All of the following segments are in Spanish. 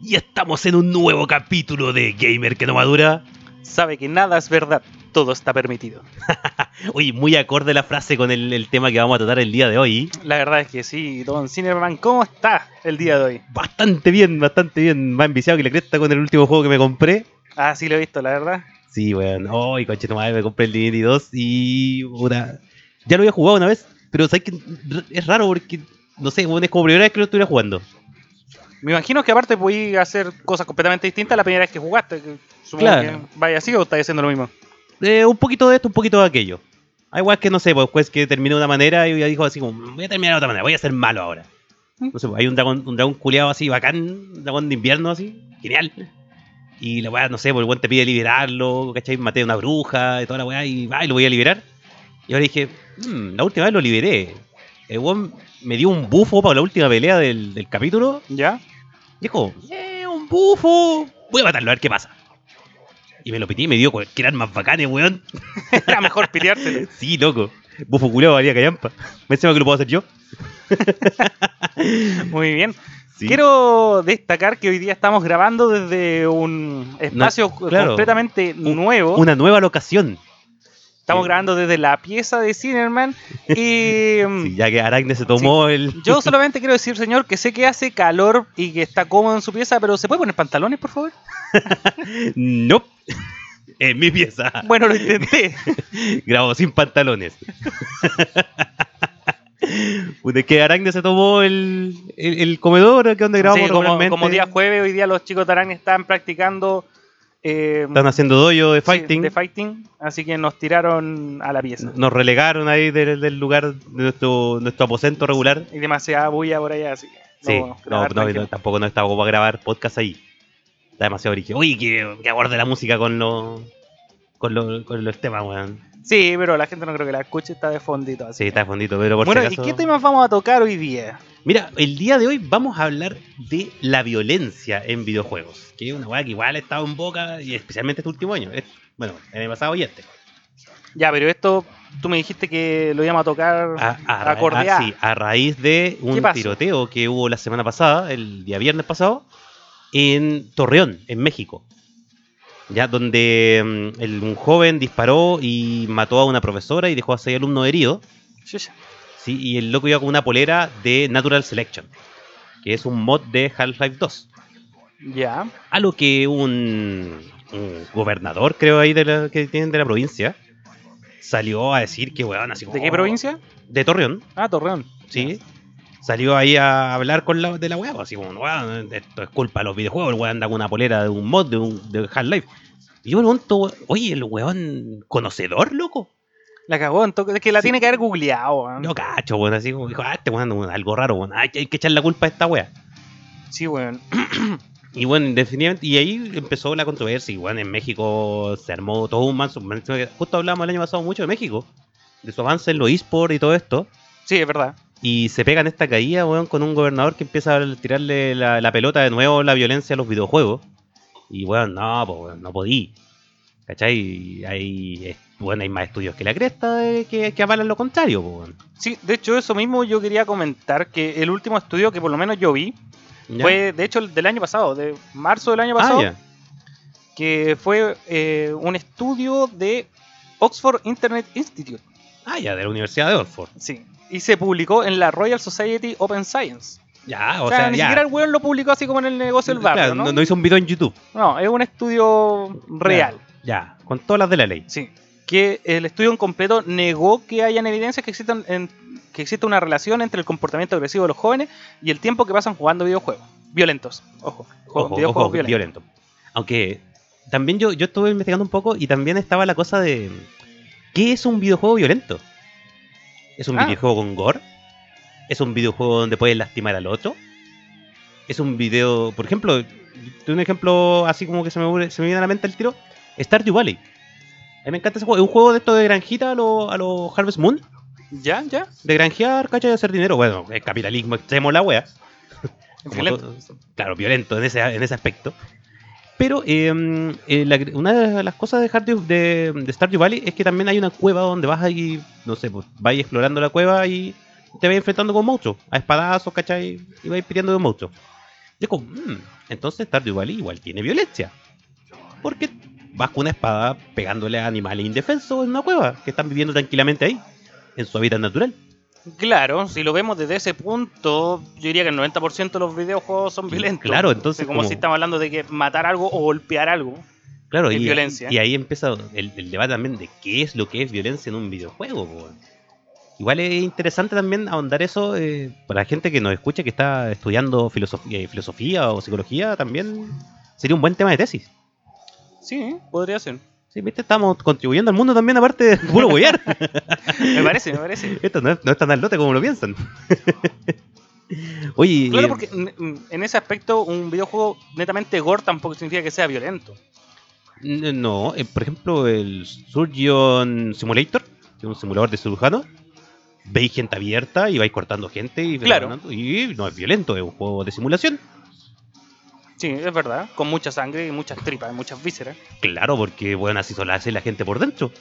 Y estamos en un nuevo capítulo de Gamer que no madura. Sabe que nada es verdad, todo está permitido. Oye, muy acorde la frase con el, el tema que vamos a tratar el día de hoy. La verdad es que sí, Don Cinerman, ¿cómo está el día de hoy? Bastante bien, bastante bien. Más enviciado que la cresta con el último juego que me compré. Ah, sí lo he visto, la verdad. Sí, weón. Ay, coche, me compré el Divinity 2 y. puta, ya lo había jugado una vez, pero sabes que es raro porque. No sé, weón, es como primera vez que lo estuviera jugando. Me imagino que aparte podías hacer cosas completamente distintas la primera vez que jugaste. Supongo Claro. que vaya así o estás haciendo lo mismo. Eh, un poquito de esto, un poquito de aquello. Hay weas que no sé, pues pues que terminó de una manera y ya dijo así como, voy a terminar de otra manera, voy a ser malo ahora. No sé, pues, hay un dragón, un dragón culeado así, bacán, un dragón de invierno así, genial. Y la weá, no sé, pues el weón te pide liberarlo, ¿cachai? Maté a una bruja y toda la weá y va y lo voy a liberar. Y ahora dije, "Mm, la última vez lo liberé. El weón me dio un bufo para la última pelea del, del capítulo. ¿Ya? Dijo, ¡eh, un bufo! Voy a matarlo a ver qué pasa. Y me lo pité y me dio cualquier armas bacanes, weón. Era mejor peleárselo. Sí, loco. Bufo culeado valía callampa. Me encima que lo puedo hacer yo. Muy bien. Sí. Quiero destacar que hoy día estamos grabando desde un espacio No, claro. completamente nuevo. Una nueva locación. Estamos Sí. grabando desde la pieza de Cinerman. Y Sí, ya que Aracne se tomó el. yo solamente quiero decir, señor, que sé que hace calor y que está cómodo en su pieza, pero ¿se puede poner pantalones, por favor? No. En mi pieza. Bueno, lo intenté. Grabo sin pantalones. Es que Aracne se tomó el, el, el comedor que donde grabamos Sí, como, como día jueves, hoy día los chicos de Arán están practicando eh, Están haciendo doyo de sí, fighting. de fighting, así que nos tiraron a la pieza. Nos relegaron ahí del, del lugar de nuestro, nuestro aposento regular. Y demasiada bulla por allá, así que Sí, no, no, no, tampoco no estaba como para grabar podcast ahí. Está demasiado origen. Uy, que, que aguarde la música con los con, lo- con los temas, weón. Sí, pero la gente no creo que la escuche, está de fondito. Así. Sí, está de fondito, pero por bueno, si ¿y qué temas vamos a tocar hoy día? Mira, el día de hoy vamos a hablar de la violencia en videojuegos. Que es una weá que igual ha estado en boca, y especialmente este último año. Bueno, el año pasado y este. Ya, pero esto, tú me dijiste que lo íbamos a tocar A, a ra- acorde a- a. sí, a raíz de un tiroteo que hubo la semana pasada, el día viernes pasado, en Torreón, en México. Ya, donde mm, el- un joven disparó y mató a una profesora y dejó a seis alumnos heridos. Chucha. Sí, y el loco iba con una polera de Natural Selection, que es un mod de Half-Life 2. Ya. A lo que un, un gobernador, creo, ahí de la, que tienen de la provincia, salió a decir que, weón, así como, ¿De qué provincia? De Torreón. Ah, Torreón. Sí. Salió ahí a hablar con la, de la weá, pues, así como, weón, esto es culpa de los videojuegos, el weón anda con una polera de un mod de, un, de Half-Life. Y yo me pregunto, oye, el weón conocedor, loco. La cagó, entonces, es que la tiene que haber googleado. weón. No cacho, weón, así como dijo, ah, este weón algo raro, weón, hay, hay que echar la culpa a esta weá. Sí, weón. Y bueno, definitivamente, y ahí empezó la controversia, y bueno, en México se armó todo un manso. Justo hablamos el año pasado mucho de México, de su avance en los esports y todo esto. Sí, es verdad. Y se pegan esta caída, weón, con un gobernador que empieza a tirarle la, la pelota de nuevo la violencia a los videojuegos. Y weón, no, pues weón, no podí. ¿Cachai? Hay, bueno, hay más estudios que la cresta de- que, que avalan lo contrario, weón. Sí, de hecho, eso mismo yo quería comentar que el último estudio que por lo menos yo vi ¿Ya? fue, de hecho, el del año pasado, de marzo del año ah, pasado, ya. que fue eh, un estudio de Oxford Internet Institute. Ah, ya, de la Universidad de Oxford. Sí. Y se publicó en la Royal Society Open Science. Ya, O, o, sea, sea, ni ya. siquiera el weón lo publicó así como en el negocio del barrio, Claro, ¿no? no, hizo un video en YouTube. No, es un estudio real. Ya, con todas las de la ley. Sí. Que el estudio en completo negó que hayan evidencias que existan en- que existe una relación entre el comportamiento agresivo de los jóvenes y el tiempo que pasan jugando videojuegos. Violentos. Ojo. juego- Ojo, videojuegos ojo, violentos. violento. Aunque también yo, yo estuve investigando un poco y también estaba la cosa de ¿qué es un videojuego violento? ¿Es un Ah. videojuego con gore? ¿Es un videojuego donde puedes lastimar al otro? ¿Es un video, por ejemplo, de un ejemplo así como que se me, se me viene a la mente el tiro? Stardew Valley. A mí me encanta ese juego. Es un juego de esto de granjita a los a lo Harvest Moon. Ya, ya. De granjear, ¿cachai? De hacer dinero. Bueno, es capitalismo extremo la wea. Todo- claro, violento en ese, en ese aspecto. Pero eh, eh, una de las cosas de, Stardew- de, de Stardew Valley es que también hay una cueva donde vas ahí, no sé, pues vas explorando la cueva y te vas enfrentando con monstruos, a espadazos, ¿cachai? Y vas pidiendo de monstruos. Y como, "Mm, entonces Stardew Valley igual tiene violencia. Porque vas con una espada pegándole a animales indefensos en una cueva que están viviendo tranquilamente ahí, en su hábitat natural. Claro, si lo vemos desde ese punto, yo diría que el 90% de los videojuegos son violentos. Claro, entonces como, como- si estamos hablando de que matar algo o golpear algo. Claro, Es y, violencia. y ahí empieza el, el debate también de qué es lo que es violencia en un videojuego. Igual es interesante también ahondar eso eh, para la gente que nos escucha que está estudiando filosofía, eh, filosofía o psicología también sería un buen tema de tesis. Sí, podría ser. Sí, viste, estamos contribuyendo al mundo también aparte de puro huear. Me parece, me parece. Esto no es, no es tan al lote como lo piensan. Oye, Claro, eh, porque en ese aspecto un videojuego netamente gore tampoco significa que sea violento. No, eh, por ejemplo, el Surgeon Simulator, que es un simulador de cirujano, veis gente abierta y vais cortando gente y, Claro. y no es violento, es un juego de simulación. Sí, es verdad. Con mucha sangre y muchas tripas, muchas vísceras. Claro, porque bueno, así solo hace la gente por dentro.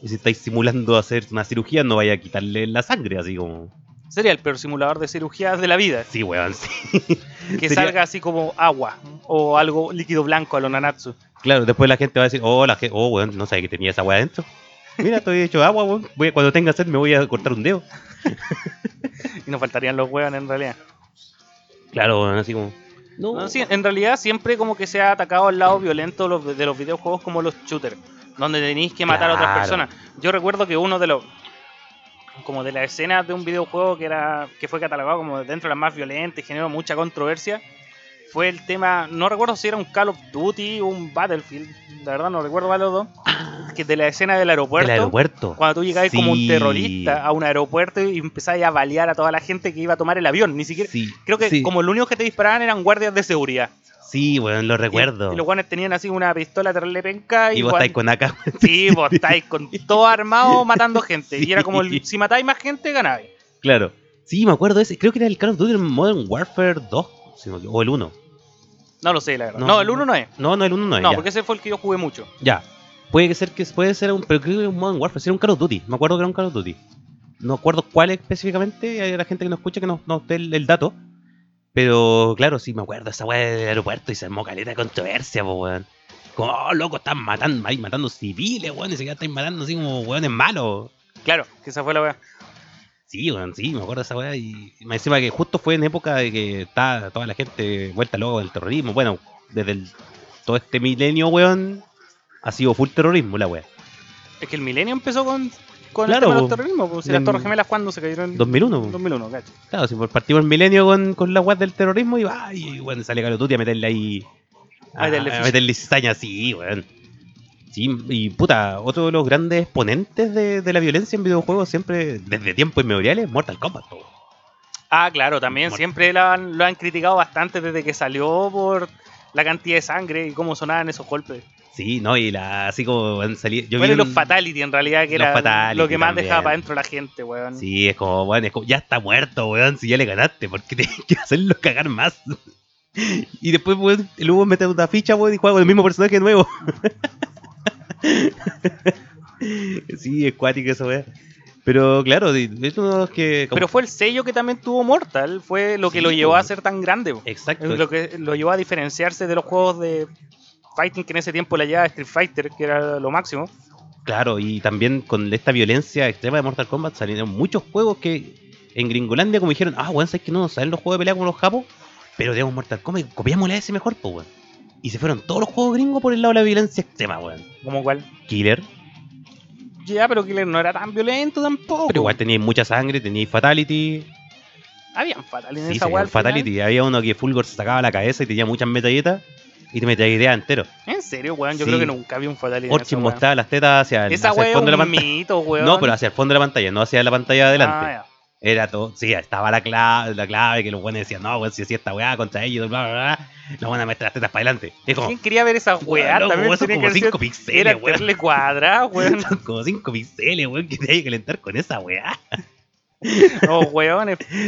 Y si estáis simulando hacer una cirugía, no vaya a quitarle la sangre, así como. Sería el peor simulador de cirugías de la vida. Sí, weón, sí. Que Sería- salga así como agua o algo líquido blanco a lo Nanatsu. Claro, después la gente va a decir, oh, la gente, oh, weón, no sabía que tenía esa weá adentro. Mira, estoy hecho agua, weón. Voy a- cuando tenga sed me voy a cortar un dedo. Y nos faltarían los huevos en realidad. Claro, weón, así como. No, No, sí, en realidad siempre como que se ha atacado al lado violento de los- de los videojuegos como los shooters, donde tenéis que matar a otras personas. Yo recuerdo que uno de los como de las escenas de un videojuego que era que fue catalogado como dentro de las más violentas y generó mucha controversia fue el tema, no recuerdo si era un Call of Duty o un Battlefield, la verdad no recuerdo cuál de los dos, que de la escena del aeropuerto. del aeropuerto. Cuando tú llegabas como un terrorista a un aeropuerto y empezabas a balear a toda la gente que iba a tomar el avión, ni siquiera Sí, Creo que sí, como lo único que te disparaban eran guardias de seguridad. Sí, weón, lo recuerdo. Y, los guanes tenían así una pistola terrible penca. Y Y, vos guan- estáis con acá. Sí, vos estáis con todo armado matando gente. Y era como el- si matáis más gente, ganáis. Claro. Sí, me acuerdo de ese. Creo que era el Call of Duty Modern Warfare 2. O el 1. No lo sé, la verdad. No. No, el 1 no es. No, no, el 1 no es. No, ya. porque ese fue el que yo jugué mucho. Ya. Puede que ser que puede ser un. Pero creo que era un Modern Warfare. Era un Call of Duty. Me acuerdo que era un Call of Duty. No acuerdo cuál específicamente. Hay la gente que nos escucha que nos, nos dé el, el dato. Pero claro, sí me acuerdo esa weá del aeropuerto y se armó caleta de controversia, po, weón. Como, oh, loco, están matando, ahí matando civiles, weón. Y se están matando así como weones malos. Claro, que esa fue la weá. Sí, weón, sí, me acuerdo de esa weá. Y me encima que justo fue en época de que está toda la gente vuelta loca del terrorismo. Bueno, desde el- todo este milenio, weón, ha sido full terrorismo la weá. Es que el milenio empezó con, con Claro, el tema del terrorismo. Pues, si las Torres Gemelas, ¿cuándo se cayeron? 2001, po. 2001, cacho. Claro, si partimos el milenio con, con la weá del terrorismo y va, y weón, sale Duty a meterle ahí. A meterle a, meterle cizaña, sí, weón. Sí, y puta, otro de los grandes exponentes de, de la violencia en videojuegos siempre, desde tiempos inmemoriales, Mortal Kombat. Ah, claro, también siempre lo han, lo han criticado bastante desde que salió por la cantidad de sangre y cómo sonaban esos golpes. Sí, no, y la, así como han salido. Yo bueno, vi los un- Fatality en realidad, que era lo que más también. dejaba para adentro la gente, weón. Sí, es como, bueno, es como, ya está muerto, weón, si ya le ganaste, ¿por qué tienes que hacerlo cagar más? Y después, weón, el Hugo mete una ficha, weón, y juega con el mismo personaje de nuevo. sí, es cuático eso, weón. Pero claro, es que... como- Pero fue el sello que también tuvo Mortal, fue lo que Sí, lo llevó a ser tan grande. po. Exacto. Lo que lo llevó a diferenciarse de los juegos de fighting que en ese tiempo le llevaba Street Fighter, que era lo máximo. Claro, y también con esta violencia extrema de Mortal Kombat salieron muchos juegos que en Gringolandia como dijeron, ah, weón, ¿sabes que no salen los juegos de pelea como los japos? Pero tenemos Mortal Kombat, copiámosle a ese mejor, pues, weón. Y se fueron todos los juegos gringos por el lado de la violencia extrema, weón. Como cual. Killer, Ya, pero Killer no era tan violento tampoco. pero igual teníais mucha sangre, teníais Fatality. Habían Fatality en Sí, esa weá final. Fatality. Había uno que Fulgor se sacaba la cabeza y tenía muchas metralletas y te metías idea entero. En serio, weón, yo Sí. creo que nunca vi un Fatality. Orchin mostraba las tetas hacia el, hacia fondo de la pantalla. mito. No, pero hacia el fondo de la pantalla, no hacia la pantalla de adelante. Ah. Era todo, sí, estaba la clave, la clave que los buenos decían, no, weón, si hacía esta weá contra ellos, bla, bla, bla, los a meter las tetas para adelante. Es como, ¿Quién quería ver esa weá? weón, loco, También son como que ser- 5 píxeles, Era weón. cuadrado, weón. Son como 5 píxeles, weón, que te hay que calentar con esa weá. No,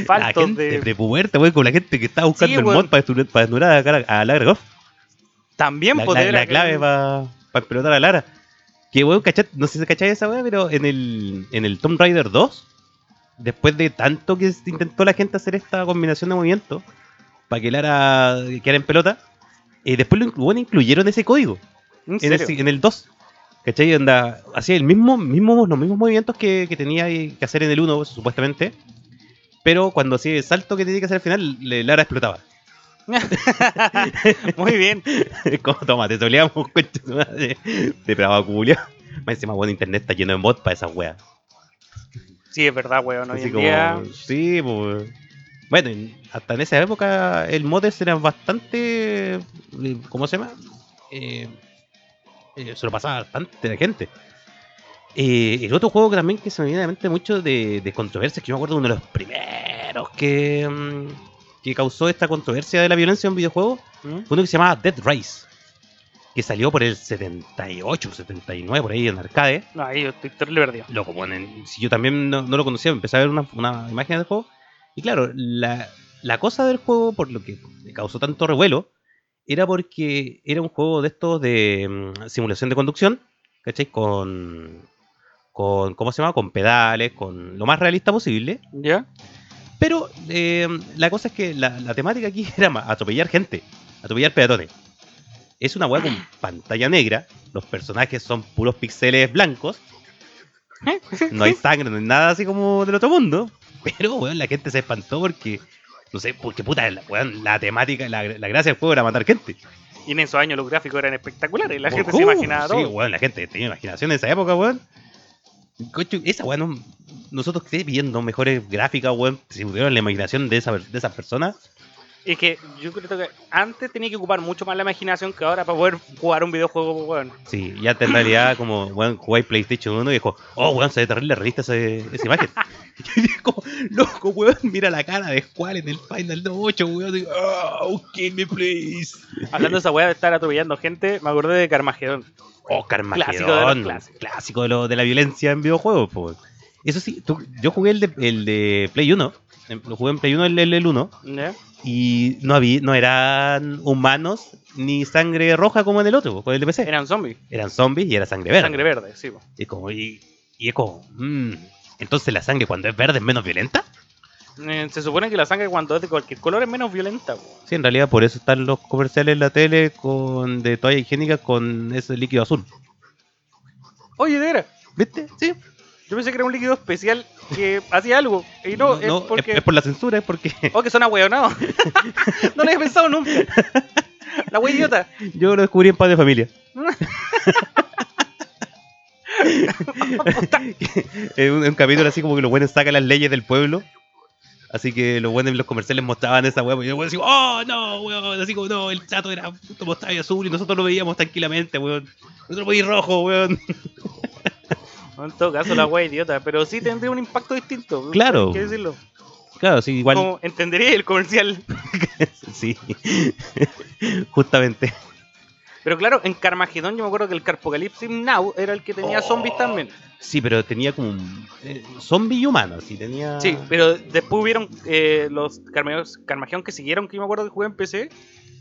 faltos gente de. prepuberta, weón, con la gente que estaba buscando Sí, el weón. mod para desnu- para desnudar a, a Lara Croft. También La, poder. la clave para explotar a Lara. Que weón, cachat, no sé si cacháis esa weá, pero en el, en el Tomb Raider 2, después de tanto que intentó la gente hacer esta combinación de movimientos, para que Lara quedara en pelota. Y después lo, bueno, incluyeron ese código ¿En en el, en el 2. ¿Cachai? Onda, hacía el mismo, mismo, los mismos movimientos que, que tenía que hacer en el 1, supuestamente. Pero cuando hacía el salto que tenía que hacer al final, le- Lara explotaba. Muy bien. Como, toma, te soleamos, tu madre. Depravado culia. Más encima, bueno, internet está lleno de bots para esas weas. Sí, es verdad, weón. Hoy en como, día. sí, pues. Bueno, en- hasta en esa época el modders era bastante. ¿Cómo se llama? Eh, eh, se lo pasaba bastante la gente. Eh, el otro juego que también que se me viene a la mente mucho de, de controversias, que yo me acuerdo de uno de los primeros que, mm, que causó esta controversia de la violencia en videojuegos, ¿Mm? fue uno que se llamaba Dead Rise, que salió por el 78, 79, por ahí en arcade No, ahí yo estoy terrible perdido. lo ponen. Si yo también no, no lo conocía, empecé a ver una, una imagen del juego. Y claro, la, la cosa del juego, por lo que causó tanto revuelo, era porque era un juego de estos de mm, simulación de conducción, ¿cachai? Con, con, ¿cómo se llama? Con pedales, con lo más realista posible. ¿Ya? Pero eh, la cosa es que la, la temática aquí era atropellar gente, atropellar peatones. Es una weá con pantalla negra, los personajes son puros píxeles blancos, no hay sangre, no hay nada así como del otro mundo. Pero, weón, la gente se espantó porque, no sé, porque puta, la, weón, la temática, la, la gracia del juego era matar gente. Y en esos años los gráficos eran espectaculares. La gente Uh, se imaginaba sí, todo. weón, la gente tenía imaginación en esa época, weón. Esa weón, no- nosotros que pidiendo mejores gráficas, weón, si tuvieron la imaginación de esa, de esas personas. Es que yo creo que antes tenía que ocupar mucho más la imaginación que ahora para poder jugar un videojuego, weón. Sí, ya en realidad, como, weón, jugáis PlayStation 1 y dijo, oh, weón, se ve terrible realista ese- esa imagen. y yo como, loco, weón, mira la cara de Squall en el Final 8, weón. Digo, oh, kill me, please. Hablando de esa weá de estar atropellando gente, me acordé de Carmageddon. Oh, Carmageddon. Clásico de los clásicos. Clásico de, lo, de la violencia en videojuegos, pues. Eso sí, tú- yo jugué el de, el de Play 1. em, Lo jugué en Play 1, el, el, el 1. ¿Ya? Y no, había, no eran humanos ni sangre roja como en el otro, con el de PC. Eran zombies. Eran zombies y era sangre verde. Sangre verde, sí. po. Y, como, y, y es como, mm, entonces la sangre cuando es verde es menos violenta. Eh, se supone que la sangre cuando es de cualquier color es menos violenta. po. Sí, en realidad por eso están los comerciales en la tele con de toalla higiénica con ese líquido azul. Oye, de ¿Viste? Sí. Yo pensé que era un líquido especial que hacía algo. Y no, es es, porque. es por la censura, es porque Oh, que son ahueonados. no lo había pensado nunca. La wea idiota. yo lo descubrí en Paz de Familia. es un, capítulo así como que los buenos sacan las leyes del pueblo. Así que los buenos en los comerciales mostraban esa weá. Y yo decía, oh no, weón. Así como, no, el chato era puto mostacho azul y nosotros lo veíamos tranquilamente, weón. Nosotros lo veíamos rojo, weón. En todo caso, la wea idiota. Pero sí tendría un impacto distinto. Claro. Que decirlo. Claro, sí, igual. Como entendería el comercial. Sí, justamente. Pero claro, en Carmageddon yo me acuerdo que el Carpocalipsis Now era el que tenía Oh. zombies también. Sí, pero tenía como un eh, zombie y humano, sí, tenía... Sí, pero después hubieron eh, los Carmageddon que siguieron, que yo me acuerdo que jugué en PC,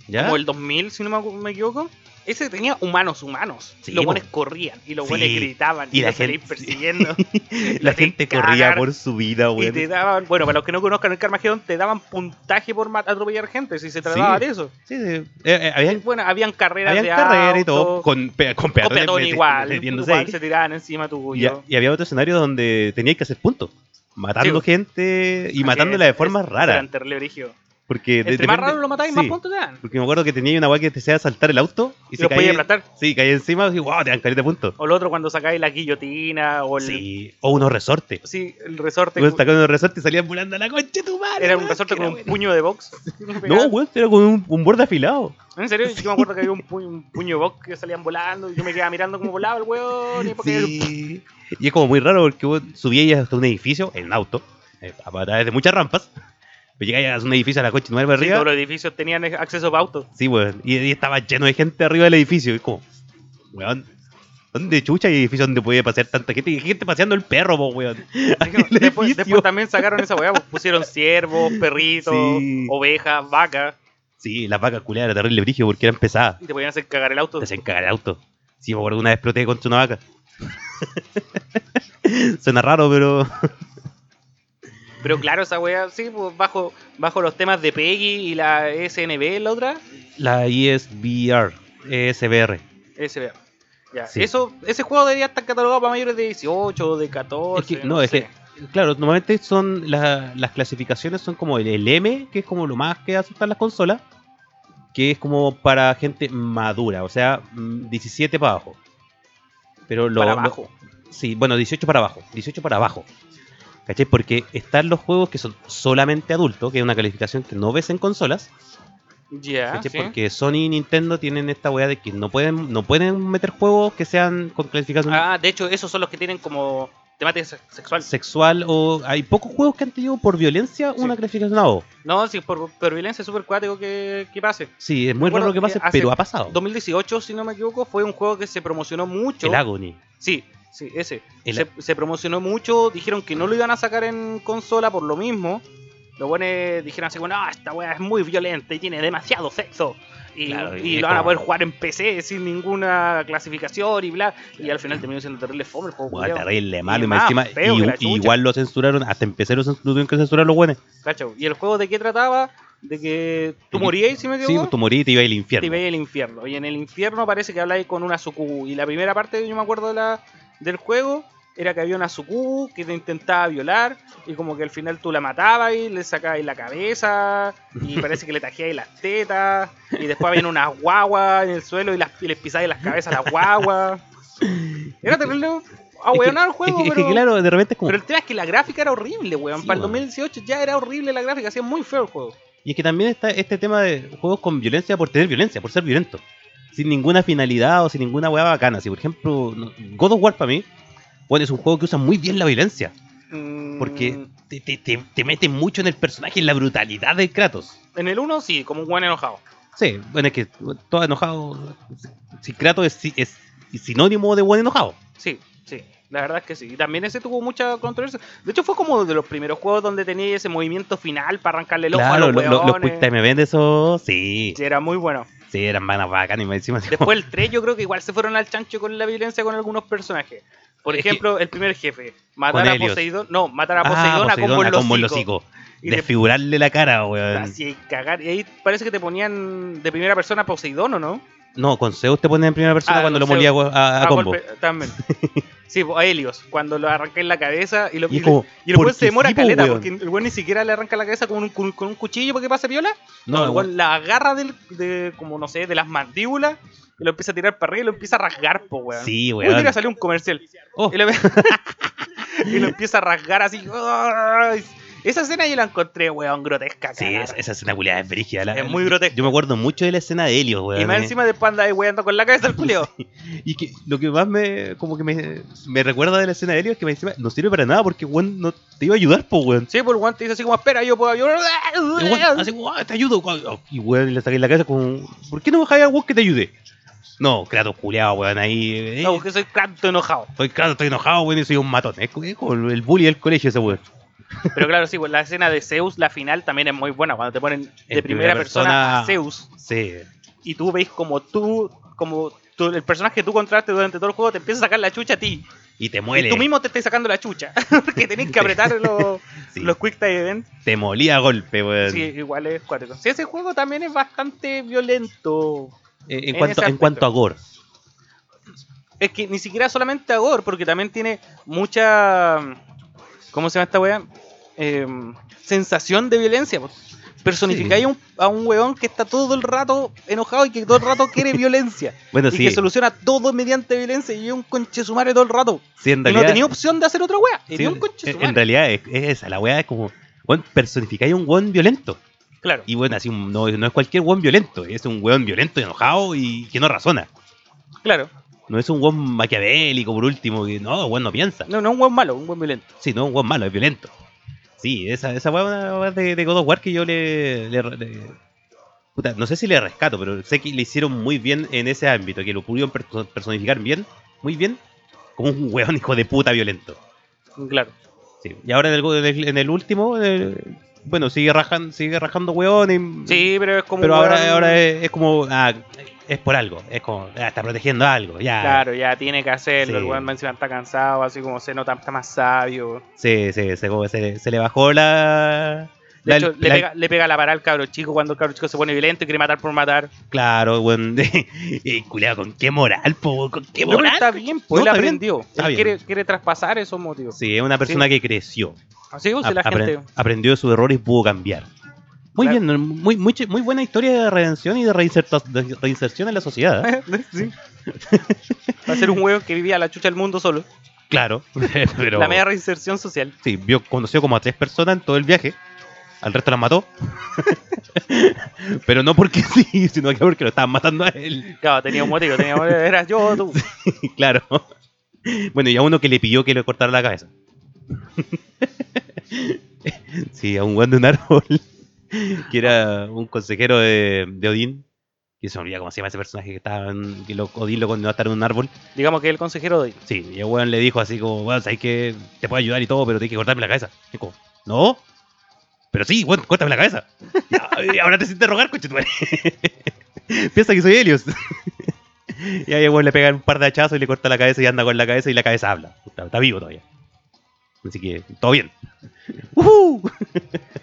¿Ya? como el 2000, si no me equivoco. Ese tenía humanos humanos. Sí, los buenos corrían y los Sí. buenos gritaban Y y, la gente- persiguiendo. La te gente corría por su vida, Y weón. te daban, bueno, para los que no conozcan el Carmageddon, te daban puntaje por atropellar gente, si se trataba Sí. de eso. Sí, sí. Eh, eh, habían, Bueno, habían carreras habían de carreras y todo, con, pe- con peatones peatón igual, igual se tiraban encima Y, tuyo. y había otro escenario donde tenías que hacer puntos. Matando Sí. gente y Ah, matándola que de es- formas es- raras. Porque de- Entre más depende- raro lo matáis, sí, más puntos te dan. Porque me acuerdo que tenía una weá que te hacía saltar el auto y, lo podías caía, aplastar. sí, caía encima y wow, te dan carita de puntos. O lo otro cuando sacáis la guillotina o el, Sí, o unos resortes. sí, el resorte. Weón, sacaban unos resortes y salían volando a la concha de tu madre. era un weón, resorte que con era un bueno. puño de box. No, weón, era con un, un borde afilado. En serio, yo me acuerdo que había un puño, un puño de box que salían volando y yo me quedaba mirando cómo volaba el weón. Y porque Sí. Y es como muy raro porque vos subías hasta un edificio en auto, eh, a través de muchas rampas. Pero llegáis a un edificio a la coche nueve sí, arriba. todos los edificios tenían acceso para autos. Sí, weón. Y, y estaba lleno de gente arriba del edificio. Y como, weón, ¿dónde chucha hay edificios donde puede pasear tanta gente? Y gente paseando el perro, po, weón. Después, también sacaron esa weá, pues, pusieron ciervos, perritos, Sí. ovejas, vacas Sí, las vacas culiadas era terrible brígido porque eran pesadas. y te podían hacer cagar el auto. Te hacían cagar el auto. Sí, me acuerdo una vez exploté contra una vaca. Suena raro, pero. Pero claro, esa wea, sí, pues bajo, bajo los temas de Peggy y la SNB, la otra. La ESBR, ESBR. SBA. Ya, Sí. eso, ese juego debería estar catalogado para mayores de 18 o de 14. Es que- no, es sé. que, claro, normalmente son la- las clasificaciones son como el, el M, que es como lo más que aceptan las consolas, que es como para gente madura, o sea, mm, 17 para abajo. Pero lo, para lo- abajo. sí, bueno, 18 para abajo, 18 para abajo. ¿Cachai? Porque están los juegos que son solamente adultos, que es una calificación que no ves en consolas, Ya, sí. Porque Sony y Nintendo tienen esta weá de que no pueden, no pueden meter juegos que sean con clasificación Ah, de hecho, esos son los que tienen como temática se- sexual. sexual o hay pocos juegos que han tenido por violencia Sí. una clasificación a O. No, sí, por, por violencia es súper cuático que, que pase. Sí, es muy raro que pase, pero ha pasado. 2018, si no me equivoco, fue un juego que se promocionó mucho. El Agony. Sí, sí, ese. El- Se, se promocionó mucho, dijeron que no lo iban a sacar en consola por lo mismo. Los buenos dijeron así, bueno, "Ah, esta weá es muy violenta y tiene demasiado sexo. Y, Claro, y y es lo van a poder jugar en PC sin ninguna clasificación y bla. Y al final terminó siendo terrible fome el juego. Terrible, malo. Y más encima, feo y- igual lo censuraron, hasta empecé lo tuvieron que censurar los buenos. ¿Y el juego de qué trataba? De que tú morías, si me Sí, equivoco. pues tú morí y te ibas al te infierno. veis el infierno. Y en el infierno parece que habláis con una sucubu. Y la primera parte, yo me acuerdo de la, del juego, era que había una sucubu que te intentaba violar. Y como que al final tú la matabas y le sacabas la cabeza. Y parece que le tajeabas las tetas. Y después había unas guaguas en el suelo y, las, y les pisabas las cabezas a las guaguas. Era terrible. Ah, weón, el es juego, es pero, que, claro, de repente es como. pero el tema es que la gráfica era horrible, weón. Sí, Para el weón. 2018 ya era horrible la gráfica, hacía muy feo el juego. Y es que también está este tema de juegos con violencia por tener violencia, por ser violento. Sin ninguna finalidad o sin ninguna weá bacana. Si por ejemplo, God of War para mí, bueno, es un juego que usa muy bien la violencia. Porque Mm, te, te, te, te mete mucho en el personaje, en la brutalidad de Kratos. En el 1 sí, como un buen enojado. Sí, bueno, es que todo enojado. Si Kratos es, si- es sinónimo de buen enojado. Sí, sí, la verdad es que sí. Y también ese tuvo mucha controversia. De hecho, fue como de los primeros juegos donde tenía ese movimiento final para arrancarle el ojo a Claro, los lo- lo- los. Quick Time Event, eso sí. Sí, era muy bueno. Sí, eran vanas bacanas y más encima. Después el 3 yo creo que igual se fueron al chancho con la violencia con algunos personajes. Por Es ejemplo, el primer jefe, matar a. Poseidón, no, matar a como- Poseidón, ah, a combo en los hocico. Y Desfigurarle la cara, weón. así cagar. Y ahí parece que te ponían de primera persona Poseidón, ¿o no? No, con Zeus te ponen en primera persona Ah, cuando lo molía Zeus. a, a A combo. golpe, también. Sí, pues, a Helios, cuando lo arranqué en la cabeza y lo Y y- como, Y el se demora sí, caleta, weón. porque el weón ni siquiera le arranca la cabeza con un, con, un cuchillo para que pase viola. No, No, el la agarra del, de, como no sé, de las mandíbulas y lo empieza a tirar para arriba y lo empieza a rasgar, po, weón. Sí, Uy, weón. mira, salió un comercial. Oh, Y lo, y lo empieza a rasgar así. Esa escena yo la encontré, weón, grotesca. sí, esa, escena culiada es brígida. la- Es muy grotesca. Yo me acuerdo mucho de la escena de Helios, weón. Y más encima después anda ahí weando con la cabeza el culio. Y que lo que más me, como que me, me recuerda de la escena de Helios es que me encima no sirve para nada porque weón no te iba a ayudar, po, weón. Sí, pues el weón te dice así como, espera, yo puedo ayudar. Weón, así como, "Ah, te ayudo. weón". Y weón, le saqué la cabeza como, ¿por qué no bajáis a weón que te ayude? No, Kratos culiado, weón, ahí. eh, No, porque soy tanto enojado. Estoy Kratos, estoy enojado, weón, y soy un matón. Es como el bully del colegio ese weón. Pero claro, sí, pues la escena de Zeus, la final, también es muy buena. Cuando te ponen de primera, primera persona, persona. a Zeus Sí. y tú veis como tú, como tú- el personaje que tú contraste durante todo el juego te empieza a sacar la chucha a ti. Y te Y muele. tú mismo te estás sacando la chucha. Porque tenés que apretar los, Sí. los Quick Time Event. Te molía a golpe, weón. Sí, igual es cuático. Sí, ese juego también es bastante violento. Eh, en, en cuanto, en cuanto a gore. Es que ni siquiera solamente a gore, porque también tiene mucha. ¿Cómo se llama esta weá? Eh, sensación de violencia. pues. Personificáis Sí. a, un, a un weón que está todo el rato enojado y que todo el rato quiere violencia. Bueno, y sí. que soluciona todo mediante violencia y es un conche su madre todo el rato. sí, en Y no tenía opción de hacer otra weá. Tenía un conche en, realidad es, es esa, la weá es como. Personificáis a un weón violento. Claro. Y bueno, así no, no es cualquier weón violento, es un weón violento y enojado y que no razona. Claro. No es un weón maquiavélico por último, que no, weón no piensa. No, no es un weón malo, un weón violento. Sí, no, un weón malo, es violento. Sí, esa, esa weá de, de God of War que yo le, le- le- puta, no sé si le rescato, pero sé que le hicieron muy bien en ese ámbito, que lo pudieron perso- personificar bien, muy bien, como un weón hijo de puta violento. Claro. Sí. Y ahora en el, en el, en el último, eh, bueno, sigue rajando, sigue rajando weón. y- Sí, pero es como pero ahora, ahora es, es como. Ah, es por algo. Es como, ah, está protegiendo algo. Ya. Claro, ya tiene que hacerlo. Sí. El weón encima está cansado, así como se nota, está más sabio. Sí, sí, se, como se, se le bajó la. De la- hecho, le, pega, le pega la parada al cabro chico cuando el cabro chico se pone violento y quiere matar por matar. Claro, weón. y culiado, con qué moral, po, con qué No, moral. está bien, pues No, él aprendió. Él quiere, quiere traspasar esos motivos. Sí, es una persona que creció. Así pues, la gente. aprendió de sus errores y pudo cambiar. Muy Claro. bien, muy, muy, buena historia de redención y de, reinserción en la sociedad. sí. Va a ser un huevo que vivía a la chucha del mundo solo. Claro, pero La media reinserción social. sí, vio, conoció como a tres personas en todo el viaje. Al resto las mató. pero no porque sí, sino que porque lo estaban matando a él. Claro, tenía un motivo, tenía Eras yo, tú. claro. Bueno, y a uno que le pidió que le cortara la cabeza. sí, a un guan de un árbol. Que era un consejero de, de Odín. Que se me olvida cómo se llama ese personaje que estaba en, que lo, Odín lo condenó a estar en un árbol. Digamos que el consejero de Sí, y el weón le dijo así como, weón, sabes que te puedo ayudar y todo, pero tienes que cortarme la cabeza. Y como, no. Pero sí, weón, córtame la cabeza. Y ahora te sientes rogar, coche. Piensa que soy Helios. y ahí el weón le pega un par de hachazos y le corta la cabeza y anda con la cabeza y la cabeza habla. Está, está vivo todavía. Así que, todo bien. ¡Uhú!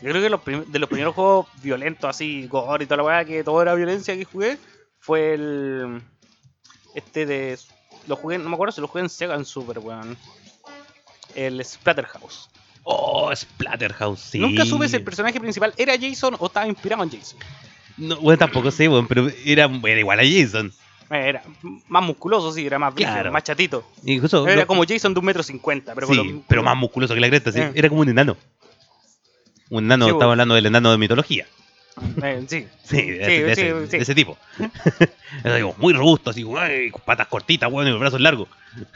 Yo creo que los de los primeros juegos violentos, así, gore y toda la weá, que todo era violencia que jugué, fue el. Este de. Lo jugué, no me acuerdo si lo jugué en Sega en Super, weón. El Splatterhouse. Oh, Splatterhouse, sí. Nunca supe si el personaje principal era Jason o estaba inspirado en Jason. No, bueno, tampoco sé, weón, pero era, era igual a Jason. Era más musculoso, sí, era más Claro. más chatito. Era como Jason de un metro cincuenta, pero sí, lo- pero más musculoso que la cresta, sí. Eh. Era como un enano. Un enano, Sí, vos. hablando del enano de mitología. Eh, sí. Sí, de, Sí, ese, de sí, ese- sí. de ese tipo. Digo, muy robusto, así, con patas cortitas, bueno, y los brazos largos.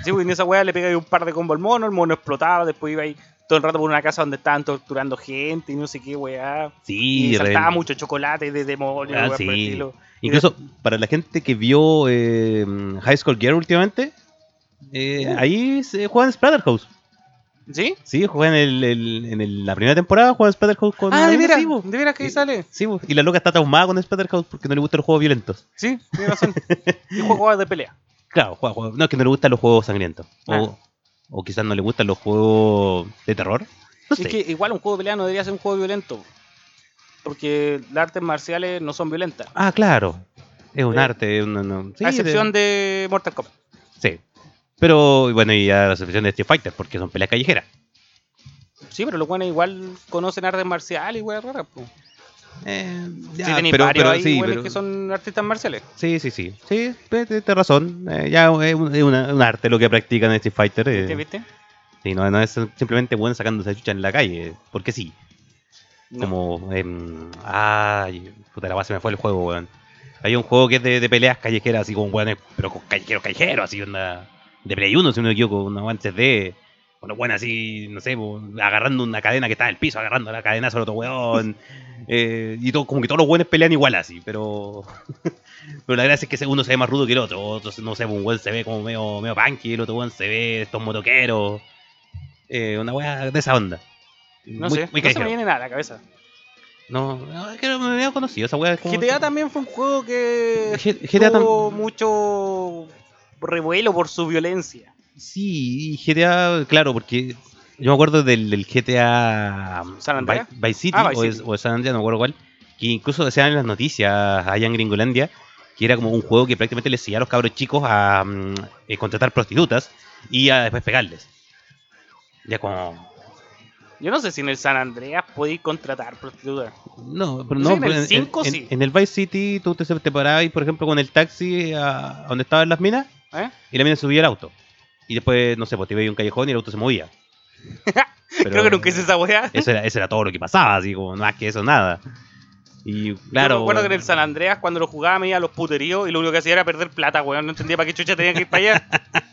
Sí, pues en esa weá le pegué un par de combo al mono, el mono explotaba, después iba ahí todo el rato por una casa donde estaban torturando gente y no sé qué weá. Sí, Y saltaba re- mucho chocolate de demonio, Ah, weá, por el estilo. Incluso para la gente que vio eh, High School Gear últimamente, eh, Uh. ahí se juega en Splatterhouse. ¿Sí? Sí, juega en, el, el- en el- la primera temporada, juega en Splatterhouse con Ah, de veras, sí, de veras que ahí sale. Sí, y la loca está traumada con Splatterhouse porque no le gustan los juegos violentos. Sí, tiene razón. y juego de pelea. Claro, juega, juega- no es que no le gustan los juegos sangrientos. O, o quizás no le gustan los juegos de terror. No sé. Es que igual un juego de pelea no debería ser un juego violento. Porque las artes marciales no son violentas. Ah, claro. Es un Eh, arte. una- no- sí, a excepción de... de Mortal Kombat. Sí. Pero bueno, y a la excepción de Street Fighter, porque son peleas callejeras. Sí, pero los buenos igual conocen artes marciales y weas raras. po. Eh, ya, sí, tenéis pero, varios pero ahí sí, pero- que son artistas marciales. sí, sí, sí. Sí, tienes tienes razón. Eh, ya es un, es una- un arte lo que practican en Street Fighter. eh. ¿Viste? ¿Viste? Sí, no, no es simplemente bueno sacándose chucha en la calle, porque sí. Como. em, ay, puta la base me fue el juego, weón. Hay un juego que es de, peleas callejeras, así como weones, pero con callejeros, callejeros, así onda. De Play 1, si no me equivoco, unos antes de. Bueno, bueno, así, no sé, agarrando una cadena que está en el piso, agarrando la cadena sobre otro weón. eh, y todo, como que todos los weones pelean igual así, pero. pero la gracia es que uno se ve más rudo que el otro. Otro, no sé, un weón se ve como medio, medio punky, el otro weón se ve estos motoqueros. Eh, una weá de esa onda. No Muy- sé, muy no se me viene nada a la cabeza. No, no, es que no me había conocido esa weá. es GTA también fue un juego que GTA tuvo mucho revuelo por su violencia. Sí, y GTA, claro, porque yo me acuerdo del, del GTA ¿San Andreas? City, Ah, o, es- City. o San Andreas, no me acuerdo cuál, que incluso decían en las noticias allá en Gringolandia que era como un juego que prácticamente les enseñaba a los cabros chicos a mm, eh, contratar prostitutas y a después pegarles. Ya como... Yo no sé si en el San Andreas podéis contratar prostitutas. No, pero No no, sé, en pero el cinco en, sí. en el Vice City tú te, te parabas, por ejemplo, con el taxi a, a donde estaban las minas ¿eh? y la mina subía el auto. Y después, no sé, pues te veía un callejón y el auto se movía. Pero Creo que nunca hice esa weá. Eso era, eso era todo lo que pasaba, así como más que eso, nada. Y Yo claro. me acuerdo que en el San Andreas, cuando lo jugaba, me iba a los puteríos y lo único que hacía era perder plata, weón. No entendía para qué chucha tenía que ir para allá.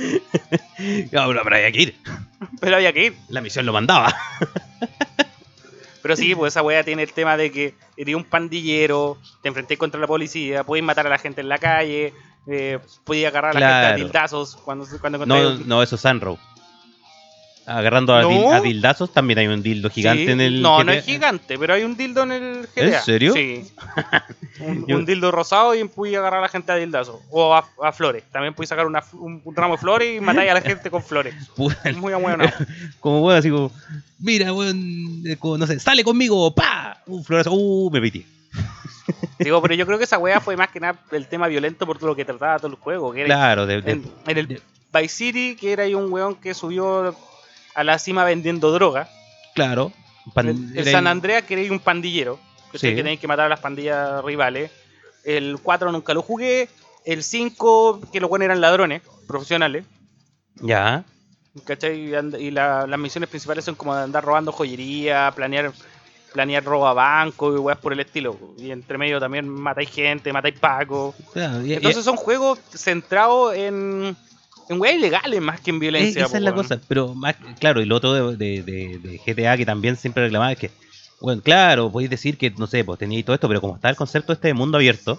Pero, había que ir. pero había que ir. La misión lo mandaba. Pero sí, pues esa weá tiene el tema de que eres un pandillero, te enfrenté contra la policía, puedes matar a la gente en la calle, eh, podías agarrar a la gente a tildazos cuando, cuando no, eso es Sunrow. Agarrando a, No. dil- a dildazos, también hay un dildo gigante Sí. en el. No, no es gigante, pero hay un dildo en el GTA. ¿En serio? Sí. un, dildo rosado y pude agarrar a la gente a dildazo. O a, a flores. También pude sacar una, un, un ramo de flores y matar a la gente con flores. Puta, Muy bueno. como weón, así como, mira, weón, eh, no sé, sale conmigo, pa, un florazo, uh, me piti. Digo, pero yo creo que esa weá fue más que nada el tema violento por todo lo que trataba todo el juego. Que era Claro, de, de- en, en el Vice City, que era ahí un weón que subió a la cima vendiendo droga. claro. pan- el, San el- Andreas, que era ahí un pandillero. Que Sí. que tenéis que matar a las pandillas rivales. El 4 nunca lo jugué. El 5, que los buenos eran ladrones profesionales. Ya, ¿Cachai? Y, la- las misiones principales son como de andar robando joyería, planear planear robo a banco y weas por el estilo. Y entre medio también matáis gente, matáis pacos. claro, Entonces son juegos centrados en, en weas ilegales más que en Eh, violencia. esa po, es la cosa, pero más, claro, y lo otro de, de- de- de GTA que también siempre reclamaba es que, bueno, claro, podéis decir que, no sé, pues teníais todo esto, pero como está el concepto este de mundo abierto,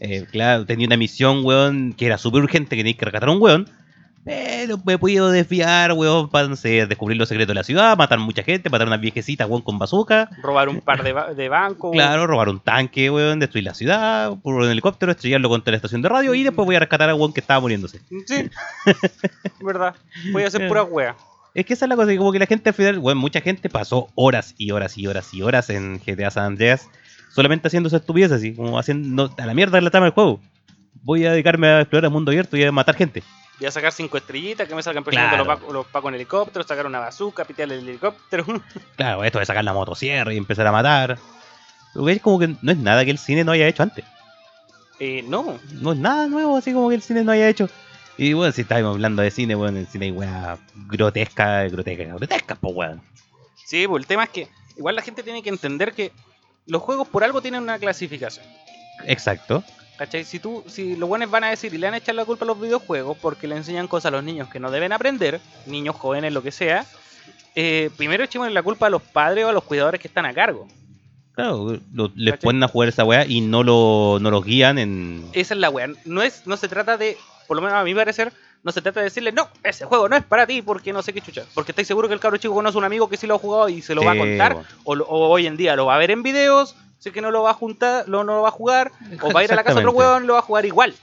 eh, claro, tenía una misión, weón, que era súper urgente, que teníais que rescatar a un weón, pero me he podido desviar, weón, para, no sé, descubrir los secretos de la ciudad, matar mucha gente, matar a una viejecita, weón, con bazooka, Robar un par de, ba- de bancos. claro, robar un tanque, weón, destruir la ciudad, por un helicóptero, estrellarlo contra la estación de radio, y después voy a rescatar a weón que estaba muriéndose. Sí, verdad. Voy a hacer pura wea. Es que esa es la cosa, que como que la gente al final, bueno, mucha gente pasó horas y horas y horas y horas en GTA San Andreas solamente haciendo esa estupidez así, como haciendo a la mierda la trama del juego. Voy a dedicarme a explorar el mundo abierto y a matar gente. Voy a sacar cinco estrellitas, que me salgan persiguiendo Claro. los, pacos, los pacos en helicóptero, sacar una bazooka, pitear el helicóptero. Claro, esto de sacar la motosierra y empezar a matar. Pero es como que no es nada que el cine no haya hecho antes. eh, no. No es nada nuevo así como que el cine no haya hecho. Y bueno, si estábamos hablando de cine, bueno, en el cine hay weas grotescas, grotescas, grotescas, pues weón. Sí, pues el tema es que igual la gente tiene que entender que los juegos por algo tienen una clasificación. Exacto. ¿Cachai? Si tú, si los buenos van a decir y le van a echar la culpa a los videojuegos porque le enseñan cosas a los niños que no deben aprender, niños jóvenes, lo que sea, eh, primero echemos la culpa a los padres o a los cuidadores que están a cargo. Claro, lo- les ¿Cachai? ponen a jugar esa wea y no lo, no los guían en. Esa es la wea. No, es, no se trata de, por lo menos a mi parecer, no se trata de decirle, no, ese juego no es para ti porque no sé qué chucha. Porque estáis seguro que el cabro chico conoce un amigo que sí lo ha jugado y se lo va a contar. O, o hoy en día lo va a ver en videos, sé que no lo va a juntar, lo, no lo va a jugar. O va a ir a la casa de otro y lo va a jugar igual.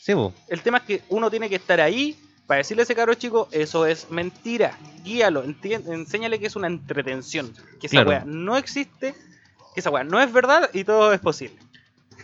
Sí, bo. El tema es que uno tiene que estar ahí para decirle a ese cabro chico, eso es mentira. Guíalo, enséñale que es una entretención. Que esa Claro. wea no existe, que esa wea no es verdad y todo es posible.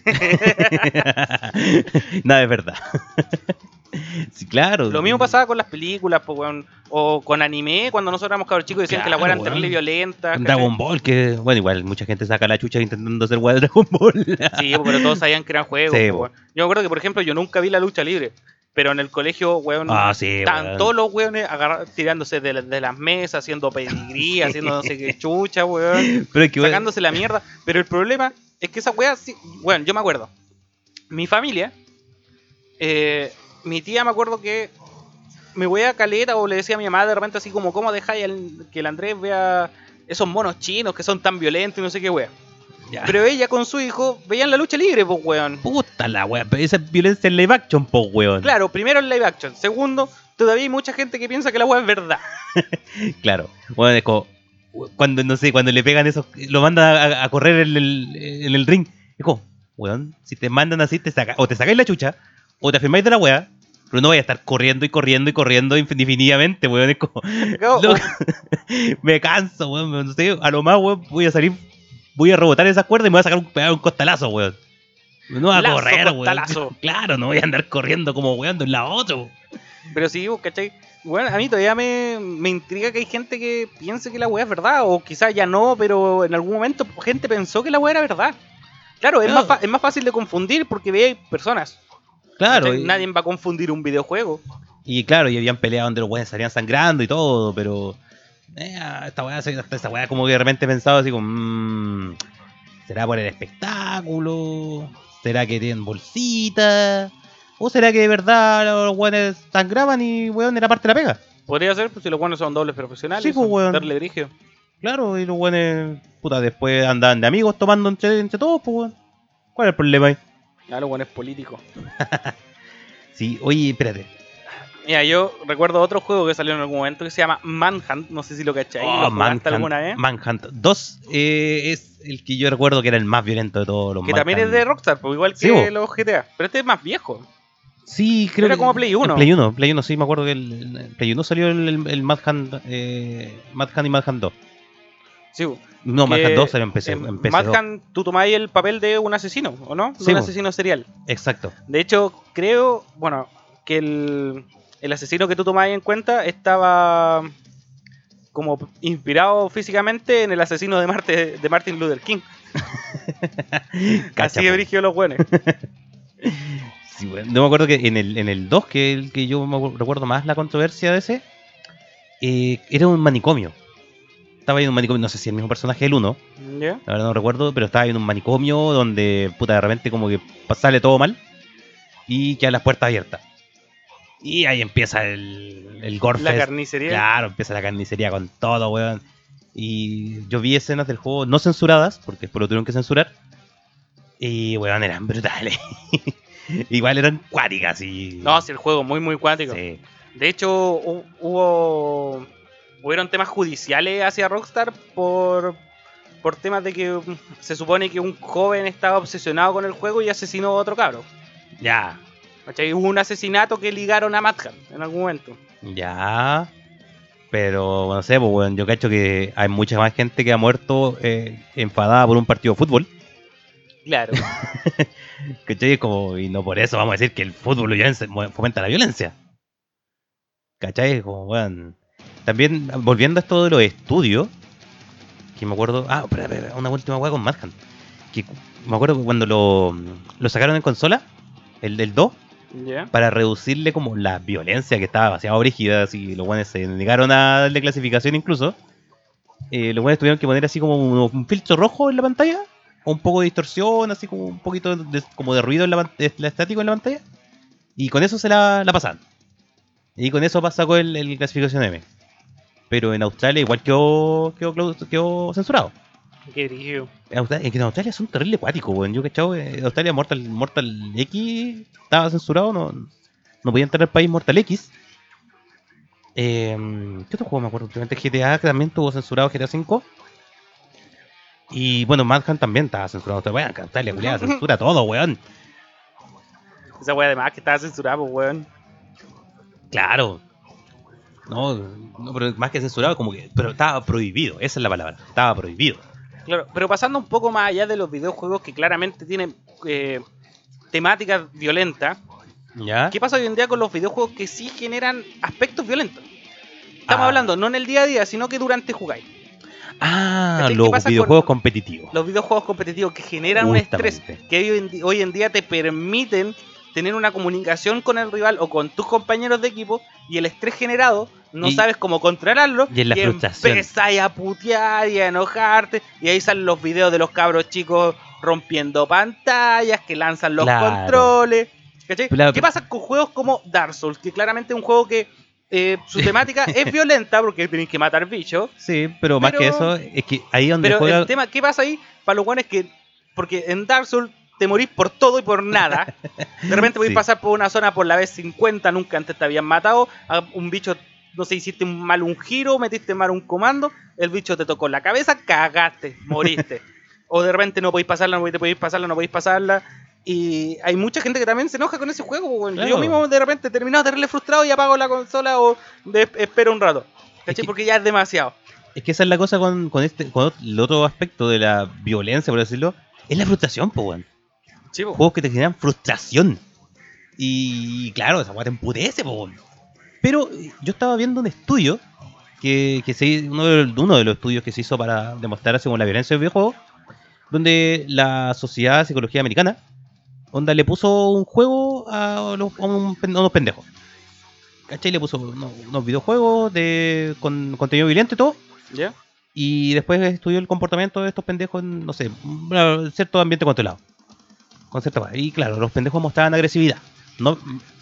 Nada es verdad. sí, claro. Lo mismo pasaba con las películas, po, weón, o con anime, cuando nosotros éramos cabros chicos y decían que la weá weón. terrible violenta. En Dragon Ball, que bueno, igual mucha gente saca la chucha intentando hacer weá de Dragon Ball. Sí, pero todos sabían que eran juegos. Sí, po, weón. Yo me acuerdo que, por ejemplo, yo nunca vi la lucha libre, pero en el colegio, weón, ah, sí, estaban weón. todos los weones tirándose de, la- de las mesas, haciendo pedigrí, haciendo no sé qué chucha, weón. Pero es que, weón, sacándose la mierda. Pero el problema es que esa wea, sí, bueno, yo me acuerdo. Mi familia, eh, mi tía me acuerdo que me voy a caleta o le decía a mi mamá de repente así como, ¿cómo dejáis el- que el Andrés vea esos monos chinos que son tan violentos y no sé qué wea? ya. Pero ella con su hijo veían la lucha libre, pues weón. Puta la weá, pero esa es violencia en live action, po weón. Claro, primero el live action. Segundo, todavía hay mucha gente que piensa que la wea es verdad. Claro. Bueno, es como, cuando, no sé, cuando le pegan esos, lo mandan a, a correr en el, en el ring. Es como, weón, si te mandan así, te saca, o te sacáis la chucha, o te afirmáis de la weá, pero no vayas a estar corriendo y corriendo y corriendo infinitamente, weón. Es como, me canso, weón. No sé, a lo más, weón, voy a salir, voy a rebotar esas cuerdas y me voy a sacar un, pegar un costalazo, weón. No voy a Lazo, correr, weón. Claro, no voy a andar corriendo como weón de un lado a otro. Pero sí, vos, ¿cachai? Bueno, a mí todavía me, me intriga que hay gente que piense que la weá es verdad, o quizás ya no, pero en algún momento gente pensó que la weá era verdad. Claro, es. Más, es más fácil de confundir porque ve personas. Claro. y- Nadie va a confundir un videojuego. Y claro, y habían peleado donde los weones salían sangrando y todo, pero. eh, esta weá, esta weá como que de repente pensaba así como. mm, ¿Será por el espectáculo? ¿Será que tienen bolsita? ¿O será que de verdad los weones sangraban y weón era parte de la pega? Podría ser, pues si los buenos son dobles profesionales. Sí, pues, weón. Darle. Claro, y los weones. Puta, después andaban de amigos tomando entre, entre todos, pues weón. ¿Cuál es el problema ahí? Ah, los buenos políticos. Sí, oye, espérate. Mira, yo recuerdo otro juego que salió en algún momento que se llama Manhunt. No sé si lo cacháis. Oh, ¿Lo jugaste Manhunt, alguna vez? Manhunt 2 eh, es el que yo recuerdo que era el más violento de todos los que también es Manhunt. de Rockstar, pues igual que Sí, los GTA. Pero este es más viejo. Sí, creo Era que- como Play 1. el Play 1, Play 1, sí, me acuerdo que el, el Play 1 salió el, el, el Mad Hunt, eh, Mad Hunt y Mad Hunt 2. Sí. No, Mad Que Hunt 2 salió en PC. en En PC Mad 2. Hunt, tú tomáis el papel de un asesino, ¿o no? De un asesino serial. Exacto. De hecho, creo, bueno, que el, el asesino que tú tomáis en cuenta estaba como inspirado físicamente en el asesino de, Marte, de Martin Luther King. Así de po. brígido los buenos. Sí, bueno, yo me acuerdo que en el, en el 2, que es el que yo me recuerdo más la controversia de ese, eh, era un manicomio. Estaba ahí en un manicomio, no sé si el mismo personaje del 1, ¿Ya? la verdad no recuerdo, pero estaba ahí en un manicomio donde, puta, de repente como que sale todo mal y quedan las puertas abiertas. Y ahí empieza el, el gore La carnicería. Claro, empieza la carnicería con todo, weón. Y yo vi escenas del juego no censuradas, porque después lo tuvieron que censurar. Y, weón, eran brutales. Igual eran cuáticas y... No, sí, el juego muy, muy cuántico. Sí. De hecho, hu- hubo. Hubieron temas judiciales hacia Rockstar por. Por temas de que se supone que un joven estaba obsesionado con el juego y asesinó a otro cabro. Ya, ¿Cachai? Hubo un asesinato que ligaron a Madhan en algún momento. ya. Pero, no sé, pues, weón, yo cacho que hay mucha más gente que ha muerto eh, enfadada por un partido de fútbol. Claro. ¿Cachai? Como, y no por eso vamos a decir que el fútbol fomenta la violencia. ¿Cachai? Como, weón. También, volviendo a esto de los estudios, que me acuerdo. Ah, espera, espera, una última weá con Madhunt. Que me acuerdo que cuando lo, lo sacaron en consola, el del 2, ¿Ya? para reducirle como la violencia que estaba demasiado brígida, así los buenos se negaron a darle clasificación incluso. eh, los buenos tuvieron que poner así como un, un filtro rojo en la pantalla, o un poco de distorsión, así como un poquito de, como de ruido en la, la estático en la pantalla, y con eso se la, la pasaban. Y con eso sacó el, el clasificación M. Pero en Australia igual quedó, quedó, quedó censurado. Qué brígido. En Australia, en Australia son terrible acuáticos, weón. Yo cachado, en Australia Mortal, Mortal X estaba censurado, no, no podía entrar al país Mortal X. Eh, ¿Qué otro juego me acuerdo? Últimamente GTA que también tuvo censurado GTA V. Y bueno, Madhunt también estaba censurado. Weón, Australia, culiada, censura todo, weón. Esa wea además que estaba censurada, pues, weón. Claro. No, no, pero más que censurado, como que. Pero estaba prohibido, esa es la palabra. Estaba prohibido. Claro, pero pasando un poco más allá de los videojuegos que claramente tienen eh, temáticas violentas, ¿Ya? ¿qué pasa hoy en día con los videojuegos que sí generan aspectos violentos? Estamos Ah. hablando no en el día a día, sino que durante jugáis. Ah, ¿Cachai? ¿Qué los con- videojuegos competitivos. Los videojuegos competitivos que generan un estrés que hoy en, hoy en día te permiten tener una comunicación con el rival o con tus compañeros de equipo y el estrés generado no Y- sabes cómo controlarlo y es la frustración. empezáis a putear y a enojarte y ahí salen los videos de los cabros chicos rompiendo pantallas que lanzan los Claro. controles ¿cachai? Claro, ¿qué pasa con juegos como Dark Souls? que claramente es un juego que eh, su temática es violenta porque tenéis que matar bichos Sí, pero, más que eso, es que ahí donde pero juega. el tema, ¿qué pasa ahí? Para los buenos es que, porque en Dark Souls te morís por todo y por nada. De repente podés Sí. pasar por una zona por la vez 50, nunca antes te habían matado. A un bicho, no sé, hiciste mal un giro, metiste mal un comando, el bicho te tocó la cabeza, cagaste, moriste. o de repente no podéis pasarla, no podéis pasarla, no podéis pasarla. Y hay mucha gente que también se enoja con ese juego. Claro. Yo mismo de repente terminado terrible frustrado y apago la consola o de- espero un rato. ¿Cachai? que- Porque ya es demasiado. Es que esa es la cosa con, con este con el otro aspecto de la violencia, por decirlo. Es la frustración, po, weón. Sí, po. Juegos que te generan frustración. Y claro, esa weá te emputece, po. Pero eh, yo estaba viendo un estudio que, que se, uno, de los, uno de los estudios que se hizo para demostrar como la violencia del videojuego, donde la Sociedad de Psicología Americana, onda le puso un juego a, los- a un pen- a unos pendejos. ¿Cachai? Le puso unos, unos videojuegos de, con contenido violento y todo. ¿Ya? Y después estudió el comportamiento de estos pendejos en, no sé, un cierto ambiente controlado. Con cierta. Y claro, los pendejos mostraban agresividad. No,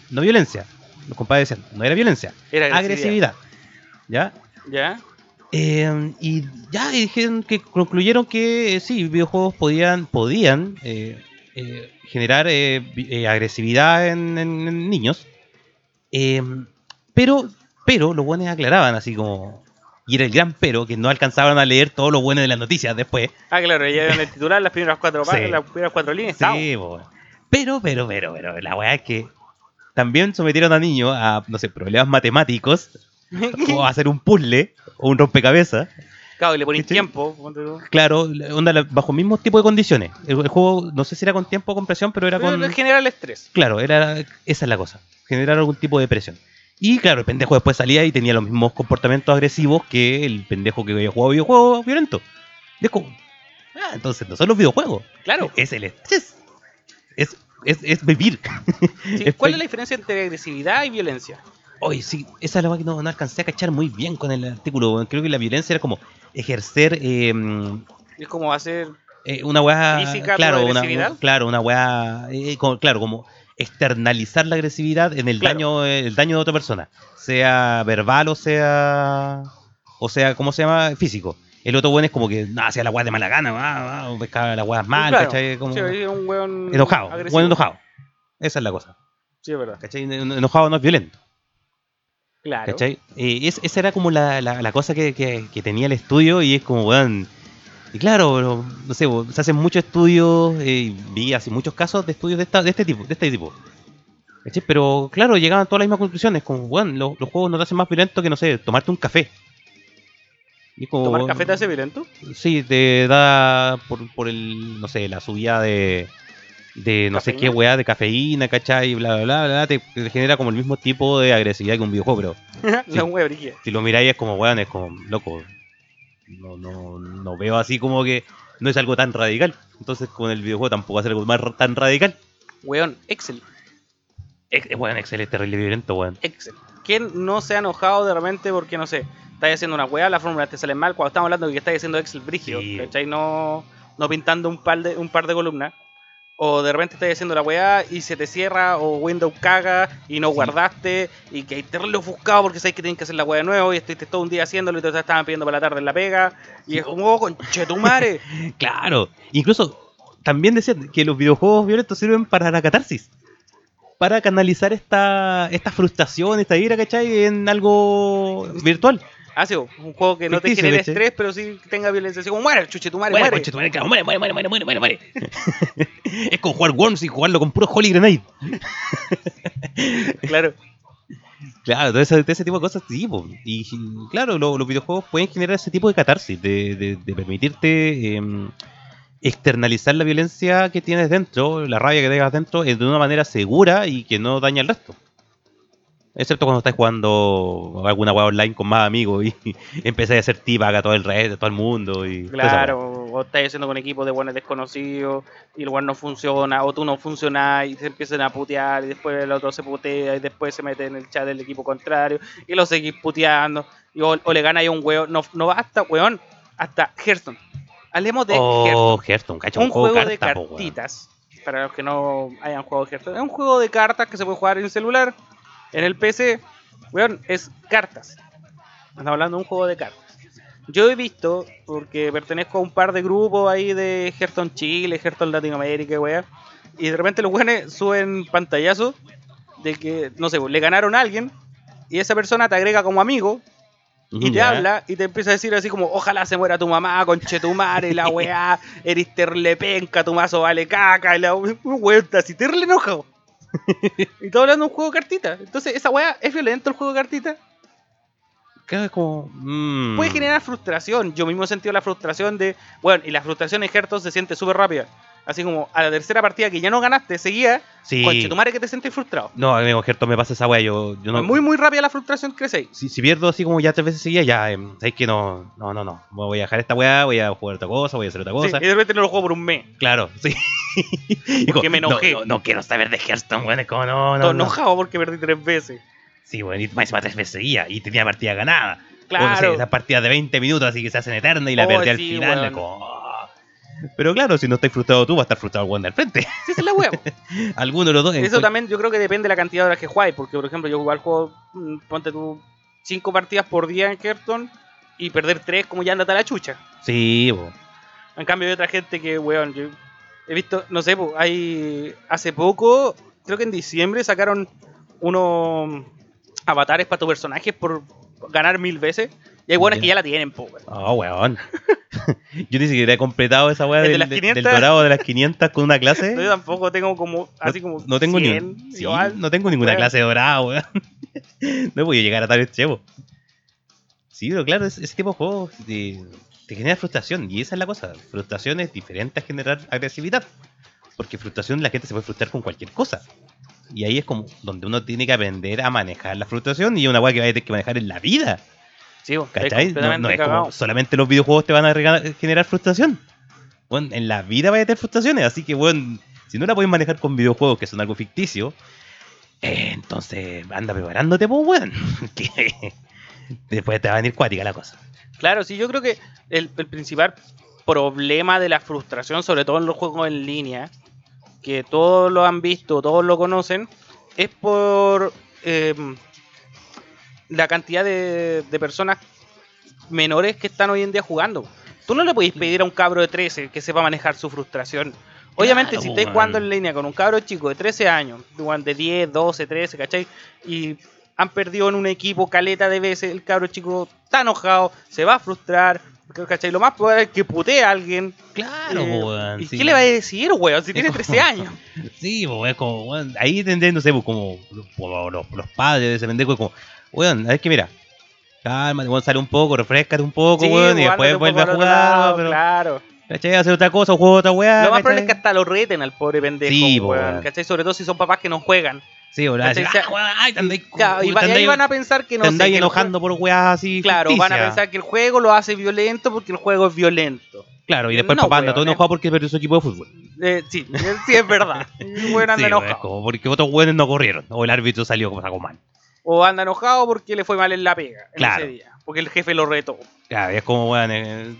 no violencia. Los compadres decían, no era violencia, Era agresividad. ¿Ya? ¿Ya? Eh, y ya y dijeron que concluyeron que eh, sí, videojuegos podían, podían eh, generar vi- agresividad en, en- en niños. Pero, pero los buenos aclaraban así como. Y era el gran pero, que no alcanzaban a leer todo lo bueno de las noticias después. Ah, claro, ya en el titular las primeras cuatro, Sí. las primeras cuatro líneas. Sí. Pero, pero, pero, pero, la weá es que también sometieron a niños a, no sé, problemas matemáticos, o a hacer un puzzle, o un rompecabezas. Claro, y le ¿Cachai? tiempo. Claro, onda, bajo el mismo tipo de condiciones. El, el juego, no sé si era con tiempo o con presión, pero era Pero con... en general estrés. Claro, era, esa es la cosa. Generar algún tipo de presión. Y claro, el pendejo después salía y tenía los mismos comportamientos agresivos que el pendejo que había jugado videojuegos violentos. Ah, entonces no son los videojuegos, Claro. es el estrés. Es, es, es vivir. Sí, Es ¿Cuál es la diferencia entre agresividad y violencia? Oye, sí, esa es la que no, no alcancé a cachar muy bien con el artículo. Creo que la violencia era como ejercer eh, Es como hacer. eh, una weá. ¿Física, claro, una, claro, una weá. eh, como- claro, como externalizar la agresividad en el Claro. daño eh, el daño de otra persona. Sea verbal o sea. O sea, ¿cómo se llama? Físico. El otro bueno es como que no, hacía la weá de mala gana, ah, pescaba la weá mal, Claro. ¿cachai? Como Sí, un weón enojado, agresivo. bueno enojado. Esa es la cosa. Sí, es verdad. ¿Cachai? En- Enojado no es violento. Claro. ¿Cachai? Eh, es- esa era como la, la- la cosa que, que- que tenía el estudio y es como, weón. Y claro, no sé, se hacen muchos estudios, eh, vi así muchos casos de estudios de, esta, de este tipo, de este tipo. Pero claro, llegaban a todas las mismas conclusiones, como, weón, lo- los juegos no te hacen más violento que, no sé, tomarte un café. Y es como, ¿Tomar café te hace violento? Sí, te da por, por el, no sé, la subida de, de no sé qué weá, de cafeína, ¿cachai? Bla, bla, bla, bla, te, te genera como el mismo tipo de agresividad que un videojuego, pero La si lo miráis es como, weón, es como, loco, no, no, no veo así como que no es algo tan radical. Entonces con el videojuego tampoco va a ser algo más tan radical. Weón, Excel. Es, weón, Excel es terrible violento, weón. Excel. ¿Quién no se ha enojado de repente porque, no sé, estás haciendo una weá, la fórmula te sale mal? Cuando estamos hablando de que estás haciendo Excel brígido, Sí. ¿cachai? No, no pintando un par, de, un par de columnas. O de repente estás haciendo la weá y se te cierra, o Windows caga y no Sí. guardaste, y que hay terrible ofuscado porque sabes que tienes que hacer la weá de nuevo y estuviste todo un día haciéndolo y te estaban pidiendo para la tarde en la pega. Y es como, oh, conchetumare. Claro, incluso también decían que los videojuegos violentos sirven para la catarsis. Para canalizar esta, esta frustración, esta ira, ¿cachai? En algo virtual. Hace un juego que no te genere estrés, pero sí tenga violencia. Así como, muere, chuchetumare, Muere, muere. conche tu madre, muere, muere, muere, muere, muere, es como jugar Worms y jugarlo con puro Holy Grenade. Claro. Claro, todo ese, todo ese tipo de cosas, sí, po. Y y, claro, lo- los videojuegos pueden generar ese tipo de catarsis, de, de- de permitirte em, externalizar la violencia que tienes dentro, la rabia que tengas dentro, eh, de una manera segura y que no daña al resto. Excepto cuando estás jugando alguna web online con más amigos y, empezáis a hacer tipa a todo el resto, a todo el mundo. Y Claro, o estás haciendo con equipos de buenos desconocidos y el weón no funciona, o tú no funcionas y se empiezan a putear y después el otro se putea y después se mete en el chat del equipo contrario y lo seguís puteando y o, o le gana a un weón. No, no basta, weón, hasta Hearthstone. Hablemos de Hearthstone. Oh, Hearthstone, cacho, Un juego de po, cartitas. Para los que no hayan jugado Hearthstone. Es un juego de cartas que se puede jugar en el celular, en el PC. Weón, es cartas. Estamos hablando de un juego de cartas. Yo he visto, porque pertenezco a un par de grupos ahí de Hearthstone Chile, Hearthstone Latinoamérica, weón. Y de repente los weones suben pantallazos de que, no sé, le ganaron a alguien. Y esa persona te agrega como amigo y te habla y te empieza a decir así como, ojalá se muera tu mamá, conchetumare, la weá, eres terle penca, tu mazo vale caca, y la weá así terle enojado. y está hablando de un juego de cartitas. Entonces, esa weá, ¿es violento el juego de cartitas? Es como. mm. Puede generar frustración. Yo mismo he sentido la frustración de, bueno, y la frustración en Hearthstone se siente súper rápida. Así como a la tercera partida que ya no ganaste, seguía, Sí. conchetumare que te sientes frustrado. No, amigo, Hearthstone me pasa esa wea. Yo, yo no. Muy, muy rápida la frustración ahí. si, si pierdo así como ya tres veces seguidas, ya, em, sabéis que no, no, no, no. Voy a dejar esta weá, voy a jugar otra cosa, voy a hacer otra Sí, cosa. y de repente no lo juego por un mes. Claro, sí. Porque me enojé. No, no, no quiero saber de Hearthstone, weón. Es como, no, no. No. enojado porque perdí tres veces. Sí, weón, y más encima tres veces seguidas. Y tenía partida ganada. Claro. O, no sé, esas partidas de 20 minutos así que se hacen eternas y la Oh, perdí al sí, final. como, ah. Pero claro, si no estás frustrado tú, va a estar frustrado el weón del frente. Sí, esa es la wea. Alguno de los dos. Eso también yo creo que depende de la cantidad de horas que juegues. Porque, por ejemplo, yo igual juego, mm, ponte tú, cinco partidas por día en Hearthstone y perder tres como ya andate a la chucha. Sí, po. En cambio hay otra gente que, weón, yo he visto, no sé, po, hay hace poco, creo que en diciembre sacaron unos avatares para tu personaje por ganar mil veces. Y hay buenas Ya. que ya la tienen, po, weón. Oh, weón. Yo ni siquiera he completado esa weá ¿El de del, las del 500? dorado de las 500 con una clase. Yo tampoco tengo como, así como no tengo 100, ni un- sí, igual. no tengo ninguna Weón. clase dorada, weón. No voy a llegar a tal extremo. Sí, pero claro, ese, ese tipo de juegos te, te genera frustración. Y esa es la cosa. Frustración es diferente a generar agresividad. Porque frustración la gente se puede frustrar con cualquier cosa. Y ahí es como donde uno tiene que aprender a manejar la frustración y es una weá que va a tener que manejar en la vida. Sí, ¿Cachai? No, no es como solamente los videojuegos te van a generar frustración. Bueno, en la vida vaya a tener frustraciones, así que bueno, si no la puedes manejar con videojuegos que son algo ficticio, eh, entonces anda preparándote, pues weón. que después te va a venir cuática la cosa. Claro, sí, yo creo que el, el principal problema de la frustración, sobre todo en los juegos en línea, que todos lo han visto, todos lo conocen, es por eh, la cantidad de, de personas menores que están hoy en día jugando. Tú no le podéis pedir a un cabro de 13 que sepa manejar su frustración. Obviamente, Claro, si estáis weón. jugando en línea con un cabro chico de 13 años, weón, de 10, 12, 13, ¿cachai? Y han perdido en un equipo caleta de veces, el cabro chico está enojado, se va a frustrar, ¿cachai? Lo más probable es que putee a alguien. Claro, Eh, weón. ¿Y sí. qué le va a decir, weón? Si tiene como- 13 años. Sí, pues es como, weón, ahí sé, pues, como, como los, los padres de ese pendejo, como, weón, ver que mira, cálmate, weón, sale un poco, refrescate un poco, Sí, weón, y después vuelve a jugar, lado, pero, Claro. ¿cachai? Hacer otra cosa, juego otra weá. Lo más probable es que hasta lo reten al pobre pendejo, Sí, weón, weón. ¿cachai? Sobre todo si son papás que no juegan. Sí, O ah, ay, te andáis, Claro, y, y ahí van a pensar que no sé, que enojando por weas así. Claro, van a pensar que el juego lo hace violento porque el juego es violento. Claro, y después No, el papá anda todo eh. enojado porque perdió su equipo de fútbol. Eh, sí, eh, sí, es verdad. Weón anda Sí, weón, es enojado. como porque otros weones no corrieron, o el árbitro salió como sacó mal. O anda enojado porque le fue mal en la pega en Claro. ese día. Porque el jefe lo retó. Claro, es como, weón, eh,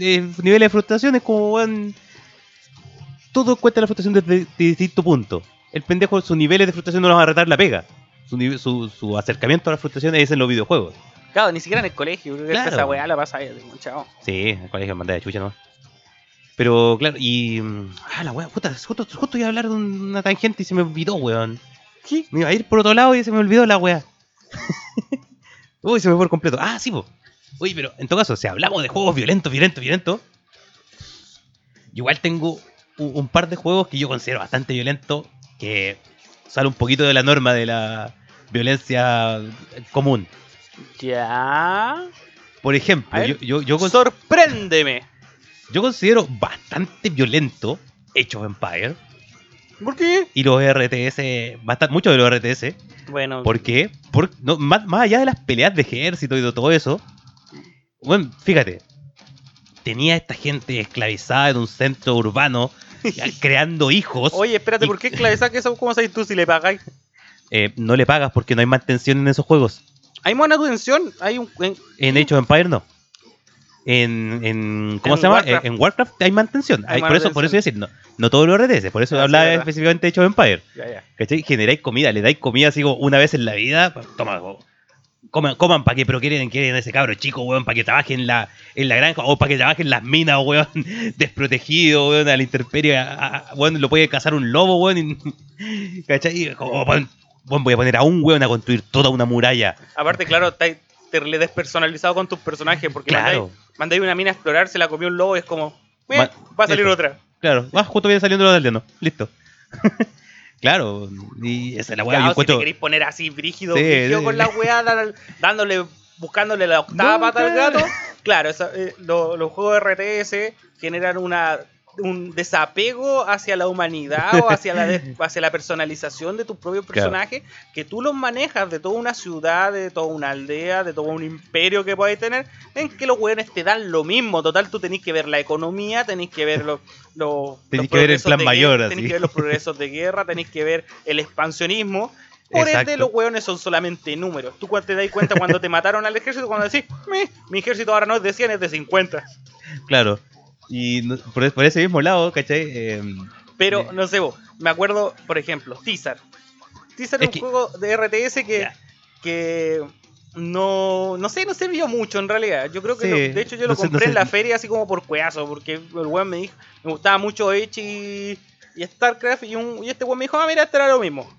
eh, niveles de frustración es como, weón, todo cuenta la frustración desde de distinto punto. El pendejo, sus niveles de frustración no los va a retar la pega. Su, su, su acercamiento a la frustración es en los videojuegos. Claro, ni siquiera en el colegio. Creo que Claro. esa weá la pasa ahí, chao. Sí, el colegio manda de chucha nomás. Pero claro, y. mm, Ah, la weá, puta, justo, justo iba a hablar de una tangente y se me olvidó, weón. ¿Qué? Me iba a ir por otro lado y se me olvidó la weá. Uy, se me fue por completo. Ah, sí, po. Uy, pero en todo caso, si hablamos de juegos violentos, violentos, violentos. Igual tengo un, un par de juegos que yo considero bastante violentos. Que sale un poquito de la norma de la violencia común. Ya. Por ejemplo, yo, yo, yo, con- Sorpréndeme. yo considero bastante violento Age of Empire ¿Por qué? y los RTS, bastante, muchos de los RTS. Bueno, ¿Por qué? Por, no, más, más allá de las peleas de ejército y de todo eso. Bueno, fíjate. Tenía esta gente esclavizada en un centro urbano, creando hijos. Oye, espérate, y- ¿por qué esclavizar que eso? ¿Cómo sabes tú si le pagáis? Eh, no le pagas porque no hay mantención en esos juegos. Hay buena atención, hay un... en- En Age of Empire no. En, en ¿cómo En se llama? Warcraft. En, Warcraft hay mantención. Hay Hay- por eso, por eso decir, no, no todos los RTS, por eso Ah, hablaba específicamente de Age of Empire. Ya, ya. ¿Cachai? Generáis comida, le dais comida así como una vez en la vida. pues, Toma, coman, coman para que, pero quieren, quieren ese cabro chico, weón, para que trabaje en la, en la granja o para que trabaje en las minas, weón, desprotegido, weón, a la intemperie, a- a- weón, lo puede cazar un lobo, weón, y- ¿cachai? Como, weón, weón, voy a poner a un weón a construir toda una muralla. Aparte, claro, está te le despersonalizado con tus personajes, porque Claro. mandáis, mandáis una mina a explorar, se la comió un lobo y es como... "Eh, va a salir otra. Claro, ah, justo viene saliendo los aldeanos, listo. claro, y esa es la weá, Claro, si encuentro... te queréis poner así brígido, Sí, brígido sí. con la weá, dándole, buscándole la octava No, pata al gato. Claro, eh, lo- los juegos de RTS generan una un desapego hacia la humanidad o hacia la, hacia la personalización de tu propio Claro. personaje, que tú los manejas de toda una ciudad, de toda una aldea, de todo un imperio que podáis tener, en que los weones te dan lo mismo. Total, tú tenés que ver la economía, tenés que ver los... los Tenés los que ver el plan mayor, guerra. Tenés que ver los progresos de guerra, tenés que ver el expansionismo. Por ende, Exacto. los hueones son solamente números. Tú cuando te das cuenta cuando te mataron al ejército, cuando decís, "Mi, mi ejército ahora no es de 100, es de 50. Claro. Y no- por, por ese mismo lado, ¿cachai? Eh, Pero, no sé vos, me acuerdo, por ejemplo, Tizar. Tizar Es un que- juego de RTS que, que no, no sé, no se vio mucho en realidad. Yo creo que, Sí, lo- de hecho, yo no lo sé- no compré en sé. la feria así como por cueazo, porque el weón me dijo, me gustaba mucho Edge y, y StarCraft, y, un, y este weón me dijo, ah, mira, este era lo mismo.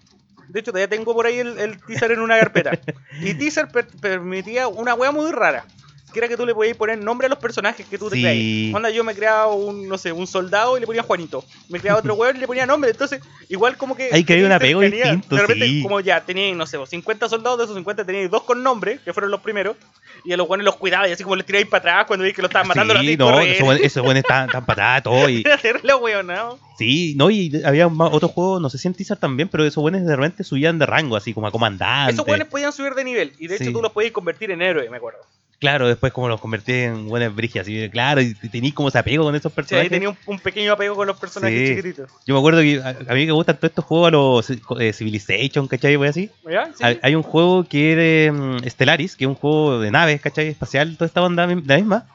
De hecho, todavía tengo por ahí el, el teaser en una carpeta. Y teaser per- permitía una wea muy rara. Que era que tú le podías poner nombre a los personajes que tú te Sí. creas. Onda, yo me creaba un, no sé, un soldado y le ponía Juanito. Me creaba otro weón y le ponía nombre. Entonces, igual como que. Hay que haber un apego distinto, De repente, sí. como ya teníais, no sé, 50 soldados, de esos 50 teníais dos con nombre, que fueron los primeros. Y a los buenos los cuidaba y así como les tiráis para atrás cuando veis que lo estaban matando. los sí, no, correr. esos buenos buenos tan patadas, todo. Y, sí, no, y había más- otros juegos, no sé si en teaser también, pero esos buenos de repente subían de rango, así como a comandante. Esos weones podían subir de nivel. Y de hecho Sí. tú los podías convertir en héroe, me acuerdo. Claro, después como los convertí en buenas brigias, así, claro, y como ese apego con esos Sí, personajes. ahí tenía un, un pequeño apego con los personajes Sí. chiquititos. Yo me acuerdo que a, a mí me gustan todos estos juegos, a los eh, Civilization, ¿cachai? Voy así. ¿Ya? Sí. Hay, hay un juego que es de mm, Stellaris, que es un juego de naves, ¿cachai? Espacial, toda esta onda la misma.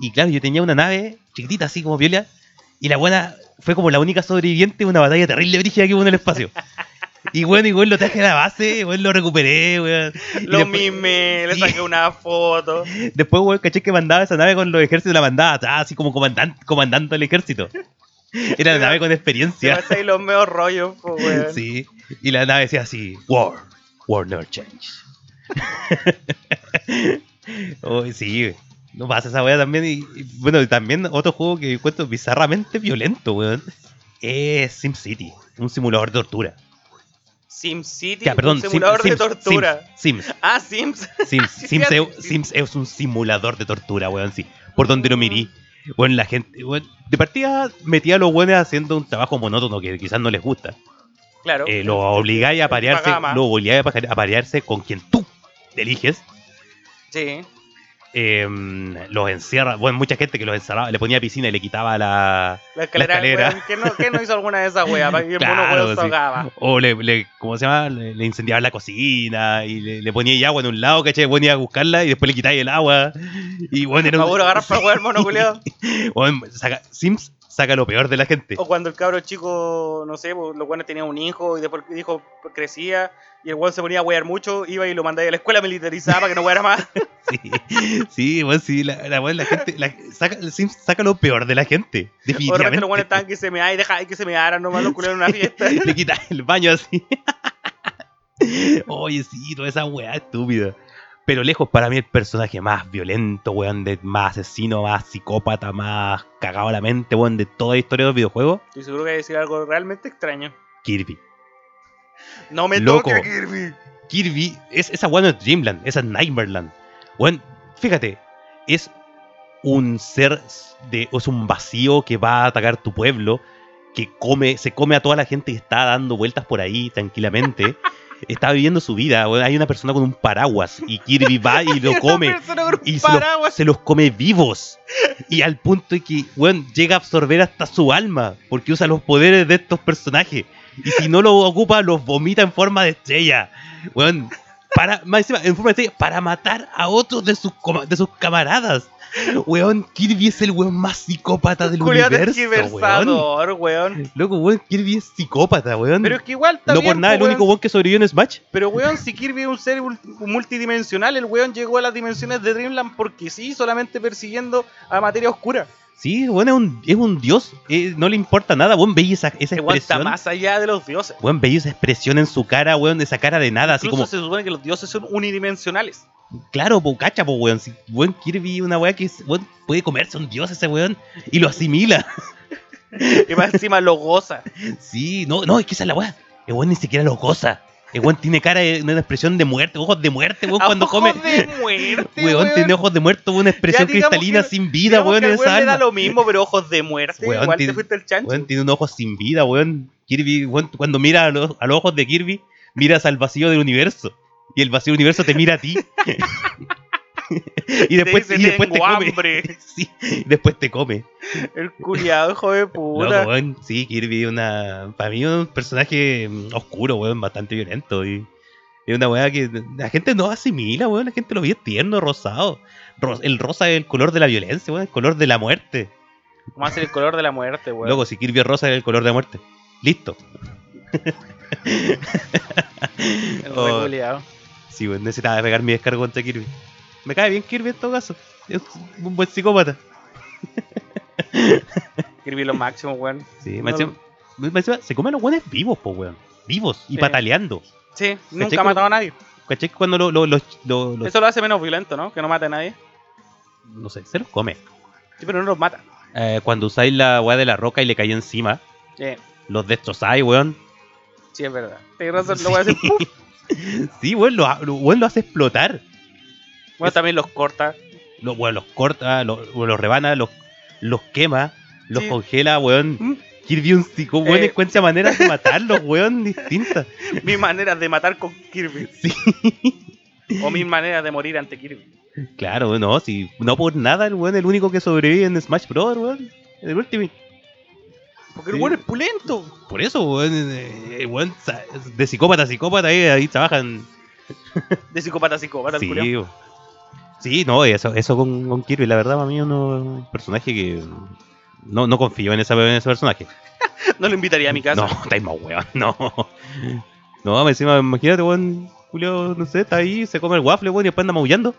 Y claro, yo tenía una nave chiquitita, así como viola, y la buena fue como la única sobreviviente de una batalla terrible brígida que hubo en el espacio. Y bueno, igual lo traje a la base, igual lo recuperé, weón. Y Lo después- mimé, le Sí. saqué una foto. Después, weón, caché que mandaba esa nave con los ejércitos, la mandaba atrás, así como comandan- comandando el ejército. Era la nave con experiencia. pasáis los meos rollos, po, weón. Sí. Y la nave decía así, War, War never change. oh, sí, no pasa esa weá también. Y, y, bueno, y también otro juego que encuentro bizarramente violento, weón. Es SimCity, un simulador de tortura. SimCity, Ya, perdón, un Sim- simulador de Sims, tortura. Sims, Sims. Ah, Sims. Sims, Sims, es, sí. Sims es un simulador de tortura, weón, sí. Por donde lo mirí. Bueno, la gente, weón, de partida metía a los buenos haciendo un trabajo monótono que quizás no les gusta. Claro. Eh, lo obligáis a parearse, lo obligáis a parearse con quien tú eliges. Sí. Eh, los encierra, bueno, mucha gente que los encerraba, le ponía piscina y le quitaba la. La escalera, escalera. weón, ¿quién no, no hizo alguna de esas weas? Para que Claro, sí. O le, le- ¿cómo se llama? Le, le incendiaba la cocina y le, le ponía agua en un lado, ¿cachai? Ponía a buscarla y después le quitáis el agua. Y bueno, era Para un- puro agarrar para weón el mono. Bueno, Sims saca lo peor de la gente. O cuando el cabro chico, no sé, pues, los buenos tenían un hijo y después el hijo crecía y el weón se ponía a wear mucho, iba y lo mandaba a la escuela militarizada para que no weara más. Sí, sí, bueno, sí, la, la, la gente, la- saca, saca lo peor de la gente. O de repente Definitivamente. los buenos estaban que se me y deja que se me aran nomás los culeros en una fiesta. Le quitas el baño así. Oye, sí, toda esa weá estúpida. Pero lejos para mí el personaje más violento, weón, de más asesino, más psicópata, más cagado a la mente, weón, de toda la historia de los videojuegos, Estoy seguro que voy a decir algo realmente extraño. Kirby. No me Loco. toque Kirby. Kirby, es, esa weá no es Dreamland, esa es Nightmareland. Weón, fíjate, es un ser de. es un vacío que va a atacar tu pueblo, que come, se come a toda la gente y está dando vueltas por ahí tranquilamente. está viviendo su vida. Hay una persona con un paraguas y Kirby va y lo come. Y se los, paraguas. se los come vivos. Y al punto de que, llega a absorber hasta su alma. Porque usa los poderes de estos personajes. Y si no lo ocupa, los vomita en forma de estrella. Weón, para, más encima, en forma de estrella, para matar a otros de sus, de sus camaradas. Weón, Kirby es el weón más psicópata del universo, weón. weón. Loco, weón, Kirby es psicópata, weón. Pero es que igual está no por nada, el único weón. que sobrevivió en Smash. Pero weón, si Kirby es un ser mul- multidimensional, el weón llegó a las dimensiones de Dreamland porque sí, solamente persiguiendo a materia oscura. Sí, weón, es un, es un dios. eh, no le importa nada, weón, veis esa, esa weón está expresión. más allá de los dioses. Weón, veis esa expresión en su cara, weón, esa cara de nada, así Incluso como, se supone que los dioses son unidimensionales. Claro, po, cacha, po, weón. Si, weón, Kirby, una weá que es- weón, puede comerse un dios ese weón y lo asimila. Y más encima lo goza. Sí, no, no, es que esa es la weá. El weón ni siquiera lo goza. El weón tiene cara de una expresión de muerte, ojos de muerte, weón, cuando ojos come. de muerte, Weón, weón. tiene ojos de muerte, una expresión Ya, digamos cristalina que- sin vida, Digamos weón, que en al weón esa le da alma. lo mismo, pero ojos de muerte. Weón, Igual tiene- te fuiste el chancho. Weón, tiene un ojo sin vida, weón. Kirby, weón, cuando mira a los, a los ojos de Kirby, miras al vacío del universo. Y el vacío universo te mira a ti. y después, dice, y después te "Tengo come. hambre". Sí, y después te come. El culiado, hijo de puta. Loco, weón. Sí, Kirby es una. Para mí es un personaje mm, oscuro, weón, bastante violento. Y es una weá que la gente no asimila, weón. La gente lo ve tierno, rosado. Ro- el rosa es el color de la violencia, weón, el color de la muerte. ¿Cómo hacer el color de la muerte, weón? Luego, si Kirby es rosa es el color de la muerte. Listo. El Oh. Sí, weón, necesitaba pegar mi descargo contra Kirby. Me cae bien Kirby en todo caso. Es un buen psicópata. Kirby lo máximo, weón. Sí, me encima, se comen los buenos vivos, po, weón. vivos y Sí. pataleando. Sí, nunca ha matado a nadie. ¿Cachai? Cuando lo- lo- los, lo- los- Eso lo hace menos violento, ¿no? Que no mate a nadie. no sé, se los come. Sí, pero no los mata. Eh, cuando usáis la weá de la roca y le cayó encima, Sí, los destrozáis, weón. sí, es verdad. Tienes razón, lo voy a decir. ¡puf! Sí, weón, lo, lo- weón, lo hace explotar. Bueno, también los corta. Lo, weón, los corta, lo- los rebana, los, los quema, los Sí. congela, weón. Mm. Kirby un psico, weón, Eh. encuentra maneras de matarlos, weón, distintas. Mis maneras de matar con Kirby. Sí. O mis maneras de morir ante Kirby. Claro, no, si no por nada el weón el único que sobrevive en Smash Bros, weón. El Ultimate. Porque Sí. el bueno es pulento. Por eso, weón, eh, el weón de psicópata a psicópata ahí, ahí trabajan. De psicópata a psicópata, el Sí, weón. sí, no, eso, eso con, con Kirby, la verdad, para mí es un personaje que no, no confío en, esa, en ese personaje. No lo invitaría a mi casa. No, estáis más weón, no. No, encima, imagínate, weón, Julio, no sé, está ahí, se come el waffle, weón, y después anda maullando.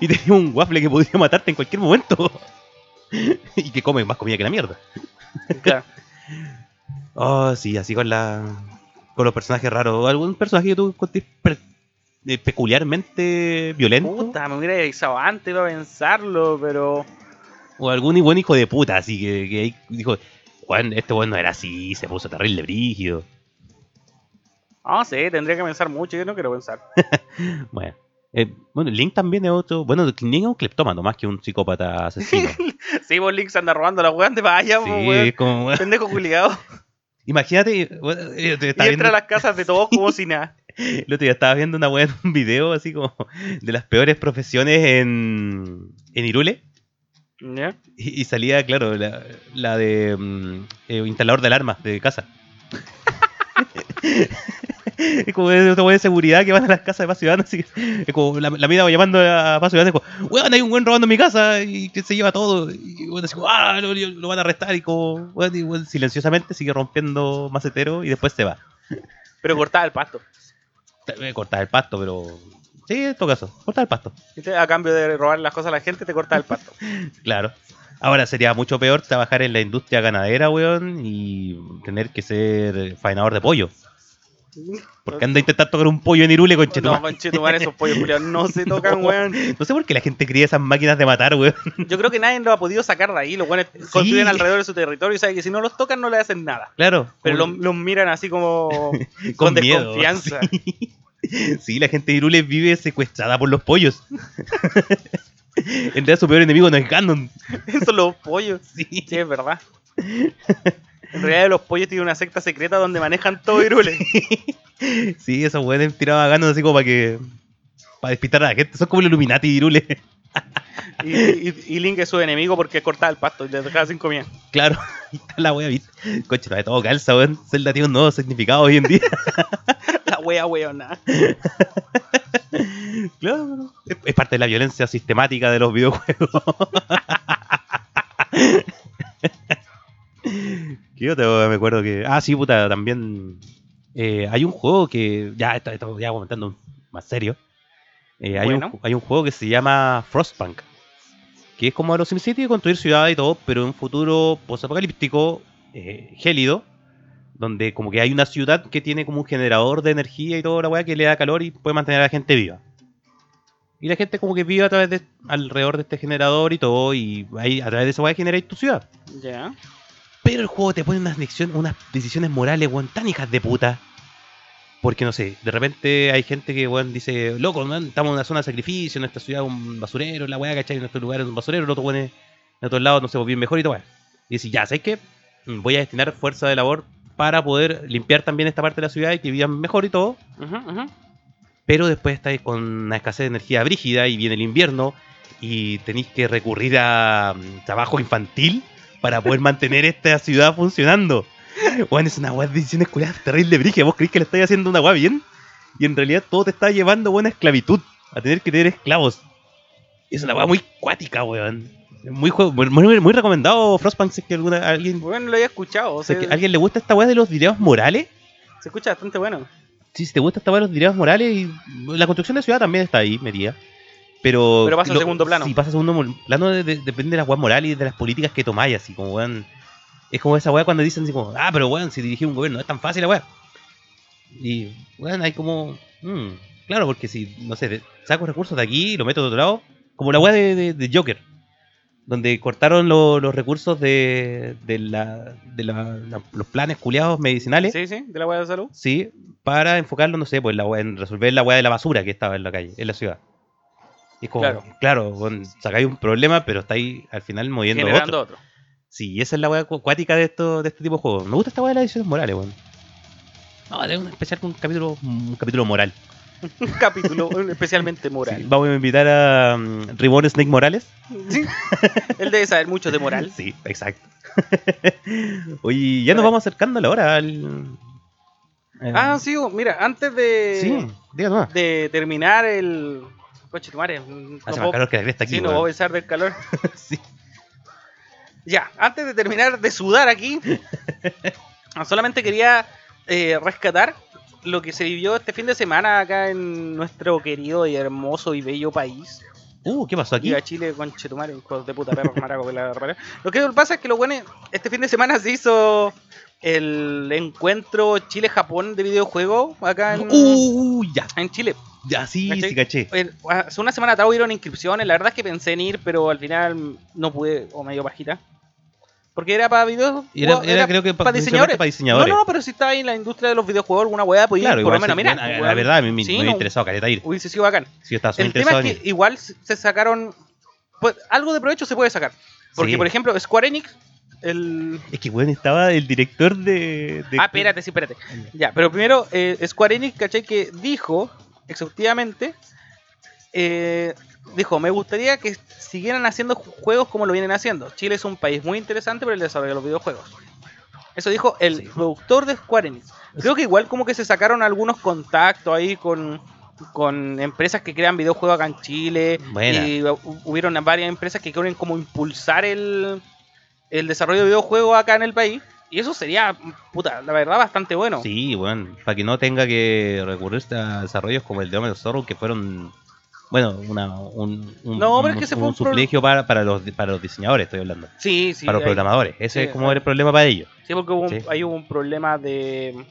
y tenía un waffle que podía matarte en cualquier momento. y que come más comida que la mierda. Claro. Oh, sí, así con la. con los personajes raros. ¿Algún personaje que tú eh, peculiarmente violento? Puta, me hubiera avisado antes para pensarlo, pero. O algún buen hijo de puta, así que, que dijo, Juan, este weón no era así, se puso terrible brígido. No sé, tendría que pensar mucho. Yo no quiero pensar. Bueno. Eh, bueno, Link también es otro. Bueno, Link es un cleptómano más que un psicópata asesino. Sí, vos Link se anda robando la weá de vaya, sí, weón. es como. weón. Pendejo culiado. Imagínate, bueno, eh, Y entra a viendo- las casas de todos como si nada. el otro día estaba viendo una weá en un video así como de las peores profesiones en, en Irule. ¿Ya? Y, y salía, claro, la, la de eh, instalador de alarmas de casa. Es como de otra weá de seguridad que van a las casas de Paz Ciudadana. Así que, es como la, la mina va llamando a Paz Ciudadana. y como, weón, hay un weón robando mi casa y que se lleva todo. Y weón, así como, ah, lo, van a arrestar. Y como, weón, y weón silenciosamente sigue rompiendo macetero y después se va. Pero cortaba el pasto. Eh, Cortar el pasto, pero. Sí, en todo caso, cortar el pasto. A cambio de robar las cosas a la gente, te cortaba el pasto. Claro. Ahora sería mucho peor trabajar en la industria ganadera, weón, y tener que ser faenador de pollo. Porque anda a intentar tocar un pollo en Irule con No, conchetumare, esos pollos culiados no se tocan, weón. No sé por qué la gente cría esas máquinas de matar, weón. Yo creo que nadie lo ha podido sacar de ahí. Los buenos construyen alrededor de su territorio y saben que si no los tocan no le hacen nada. Claro. Pero los, los miran así como con, con, miedo. desconfianza. Sí. Sí, la gente de Irule vive secuestrada por los pollos. en realidad su peor enemigo no es Ganon. Son los pollos. Sí. Sí, es verdad. En realidad los pollos tienen una secta secreta donde manejan todo Irule. Sí, esos weones tiraban a Ganon así como para que. Para despistar a la gente. Son como el Illuminati Irule. Y, y- y Link es su enemigo porque cortaba el pasto y les dejaba sin comida. Claro, la wea, ¿viste? Coche, no de todo calza, weón. Zelda tiene un nuevo significado hoy en día. La wea weona. Claro, es, parte de la violencia sistemática de los videojuegos. ¿Qué otro? Me acuerdo que. Ah, sí, puta, también. eh, hay un juego que. Ya, esto, esto ya comentando más serio. Eh, hay, Bueno. un, hay un juego que se llama Frostpunk. Que es como a los SimCity construir ciudades y todo, pero en un futuro posapocalíptico, eh, gélido, donde como que hay una ciudad que tiene como un generador de energía y toda la weá que le da calor y puede mantener a la gente viva. Y la gente como que vive a través de, alrededor de este generador y todo, y ahí a través de esa weá generáis tu ciudad. Ya. Pero el juego te pone unas, lecciones- unas decisiones morales, weón, tan hijas de puta. Porque no sé, de repente hay gente que, weón, dice, loco, man, estamos en una zona de sacrificio, en esta ciudad un basurero, la weá, ¿cachai? En nuestro lugar es un basurero, el otro pone en otros lados, no sé, pues, bien mejor y todo, weá. Y dice, ya, ¿sabes qué? Mm, Voy a destinar fuerza de labor para poder limpiar también esta parte de la ciudad y que vivan mejor y todo. Ujú, ujú. Pero después estáis con una escasez de energía brígida y viene el invierno y tenéis que recurrir a mm, trabajo infantil para poder mantener esta ciudad funcionando. Bueno, es una weá de decisiones culiadas terrible brígida. Vos creéis que le estáis haciendo una weá bien y en realidad todo te está llevando a buena esclavitud, a tener que tener esclavos. Es una weá muy cuática, weón. Muy, muy, muy- recomendado Frostpunk si es que alguna, alguien, Bueno, lo había escuchado. O si sea, es que a alguien le gusta esta weá de los dilemas morales. se escucha bastante bueno. Sí, si te gusta esta los dilemas morales y la construcción de ciudad también está ahí, metida. Pero, Pero pasa a segundo plano. Sí, pasa a segundo plano, de- de- depende de las weas morales y de las políticas que tomáis, así como weón. Es como esa weá cuando dicen así como, ah, pero weón, si dirigir un gobierno no es tan fácil la weá. Y, weón, hay como. mm, claro, porque si, no sé, saco recursos de aquí y lo meto de otro lado, como la weá de, de- de Joker, donde cortaron lo- los recursos de, de, la, de la- la- los planes culiados medicinales. Sí, sí, de la weá de salud. Sí, para enfocarlo, no sé, pues la en resolver la weá de la basura que estaba en la calle, en la ciudad. Y es como, Claro. claro, weón, sacáis un problema, pero estáis al final moviendo Generando otro. otro. Sí, esa es la weá cu- cuática de, esto, de este tipo de juegos. Me gusta esta weá de las ediciones morales, weón. No, de un especial con un capítulo, un capítulo moral. Un capítulo especialmente moral. Sí, vamos a invitar a um, Reborn Snake Morales. Sí. Él debe saber mucho de moral. Sí, exacto. Oye, ya nos vamos acercando a la hora. Al... eh, Ah, sí, mira, antes de, sí, de terminar el. Coche, tu madre. No Hace más calor que la aquí, sí, no voy a pensar del calor. Sí. Ya, antes de terminar de sudar aquí, solamente quería eh, rescatar lo que se vivió este fin de semana acá en nuestro querido y hermoso y bello país. Uh, ¿qué pasó aquí? Viva Chile, con Chetumare, hijos de puta perro, maraco, que la repara. Lo que pasa es que lo bueno, este fin de semana se hizo el encuentro Chile-Japón de videojuegos acá en, Uh, ya, en Chile. ya, sí, sí, caché. Hace una semana atrás hubieron inscripciones, la verdad es que pensé en ir, pero al final no pude, o medio bajita. Porque era para videos. Era, era, creo que para diseñadores. para diseñadores. No, no, pero si estaba ahí en la industria de los videojuegos, alguna weá, podía claro, ir por lo menos pues, la weón. verdad, a mí me, Sí, me no. interesado caleta ir. Hubiese sido bacán. Sí, estaba El tema es que igual se sacaron. Pues, algo de provecho se puede sacar. Porque, Sí. por ejemplo, Square Enix. El... Es que, bueno, estaba el director de... de- Ah, espérate, sí, espérate. Ya, pero primero, eh, Square Enix, ¿cachai? Que dijo, exhaustivamente, eh, dijo, me gustaría que siguieran haciendo ju- juegos como lo vienen haciendo. Chile es un país muy interesante para el desarrollo de los videojuegos. Eso dijo el productor de Square Enix. Creo que igual como que se sacaron algunos contactos ahí con, con empresas que crean videojuegos acá en Chile. Buena. Y hu- hubieron varias empresas que quieren como impulsar el, el desarrollo de videojuegos acá en el país. Y eso sería, puta, la verdad, bastante bueno. Sí, bueno, para que no tenga que recurrir a desarrollos como el de Zorro, que fueron, bueno, una, un, un, No, pero es un- que un fue un pro- privilegio para, para, los, para los diseñadores, estoy hablando. Sí, sí. para los hay- programadores. Ese sí, es como hay- el problema para ellos. sí, porque hubo un, Sí. hubo un problema de.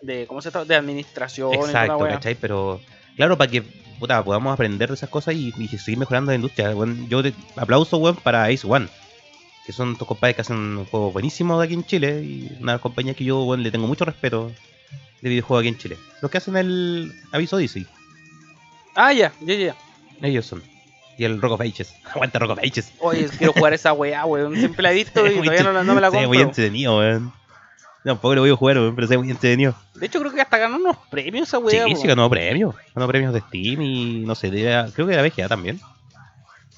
de ¿Cómo se llama? De administración. Exacto. ¿cachai? Pero, claro, para que puta, podamos aprender de esas cosas y, y seguir mejorando la industria. Weón, yo te- aplauso, weón, para Ace One. Que son estos compadres que hacen un juego buenísimo de aquí en Chile. Y una compañía que yo, weón, le tengo mucho respeto de videojuegos aquí en Chile. Los que hacen el Aviso Odyssey. Ah, ya, ya, ya. Ellos son. Y el Rock of Ages. Aguanta Rock of Ages. Oye, quiero jugar esa weá, weón. Siempre la he visto y todavía no, me la se ve muy compro. entretenido, weón. Tampoco lo voy a jugar, weón, pero se ve muy entretenido. De hecho, creo que hasta ganó unos premios esa Sí, weá. sí, weón. ganó premios. Ganó premios de Steam y no sé, de- creo que de la VGA también.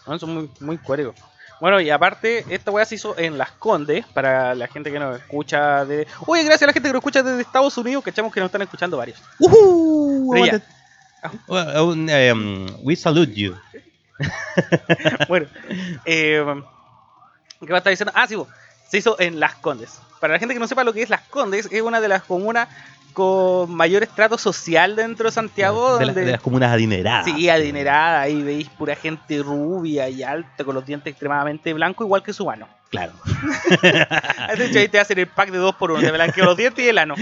No, son muy, muy cuáticos. Bueno, y aparte, esta weá se hizo en Las Condes, para la gente que nos escucha de... Oye, gracias a la gente que nos escucha desde Estados Unidos, que echamos que nos están escuchando varios. ¡Uhú! Well, um, we salute you. bueno, eh, ¿qué va a estar diciendo? Ah, sí, se hizo en Las Condes. Para la gente que no sepa lo que es Las Condes, es una de las comunas con mayor estrato social dentro de Santiago. de, la- de las comunas adineradas. Sí, adinerada, ahí veis pura gente rubia y alta, con los dientes extremadamente blancos, igual que su mano. Claro. De hecho, ahí te hacen el pack de dos por uno, te blanquean los dientes y el ano.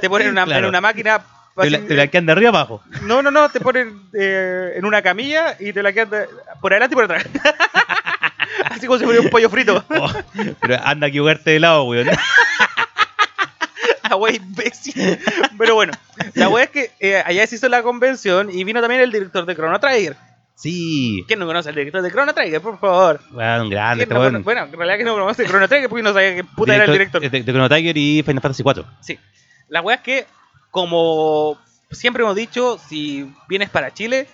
Te ponen una, Claro. en una máquina. Te, la, blanquean de arriba abajo. no, no, no, te ponen eh, en una camilla y te la quedan de- por adelante y por atrás. Así como si fuera un pollo frito. Oh, pero anda a equivocarte de lado, weón. Ah, wey, imbécil. Pero bueno, la wea es que eh, allá se hizo la convención y vino también el director de Chrono Trigger. Sí. ¿Quién no conoce al director de Chrono Trigger, por favor? Bueno, un grande, ¿Quién este no weón. Bueno, en realidad que no conoce Chrono Trigger porque no sabía qué puta era el director. De, de Chrono Tiger y Final Fantasy 4. Sí. La wea es que, como siempre hemos dicho, si vienes para Chile,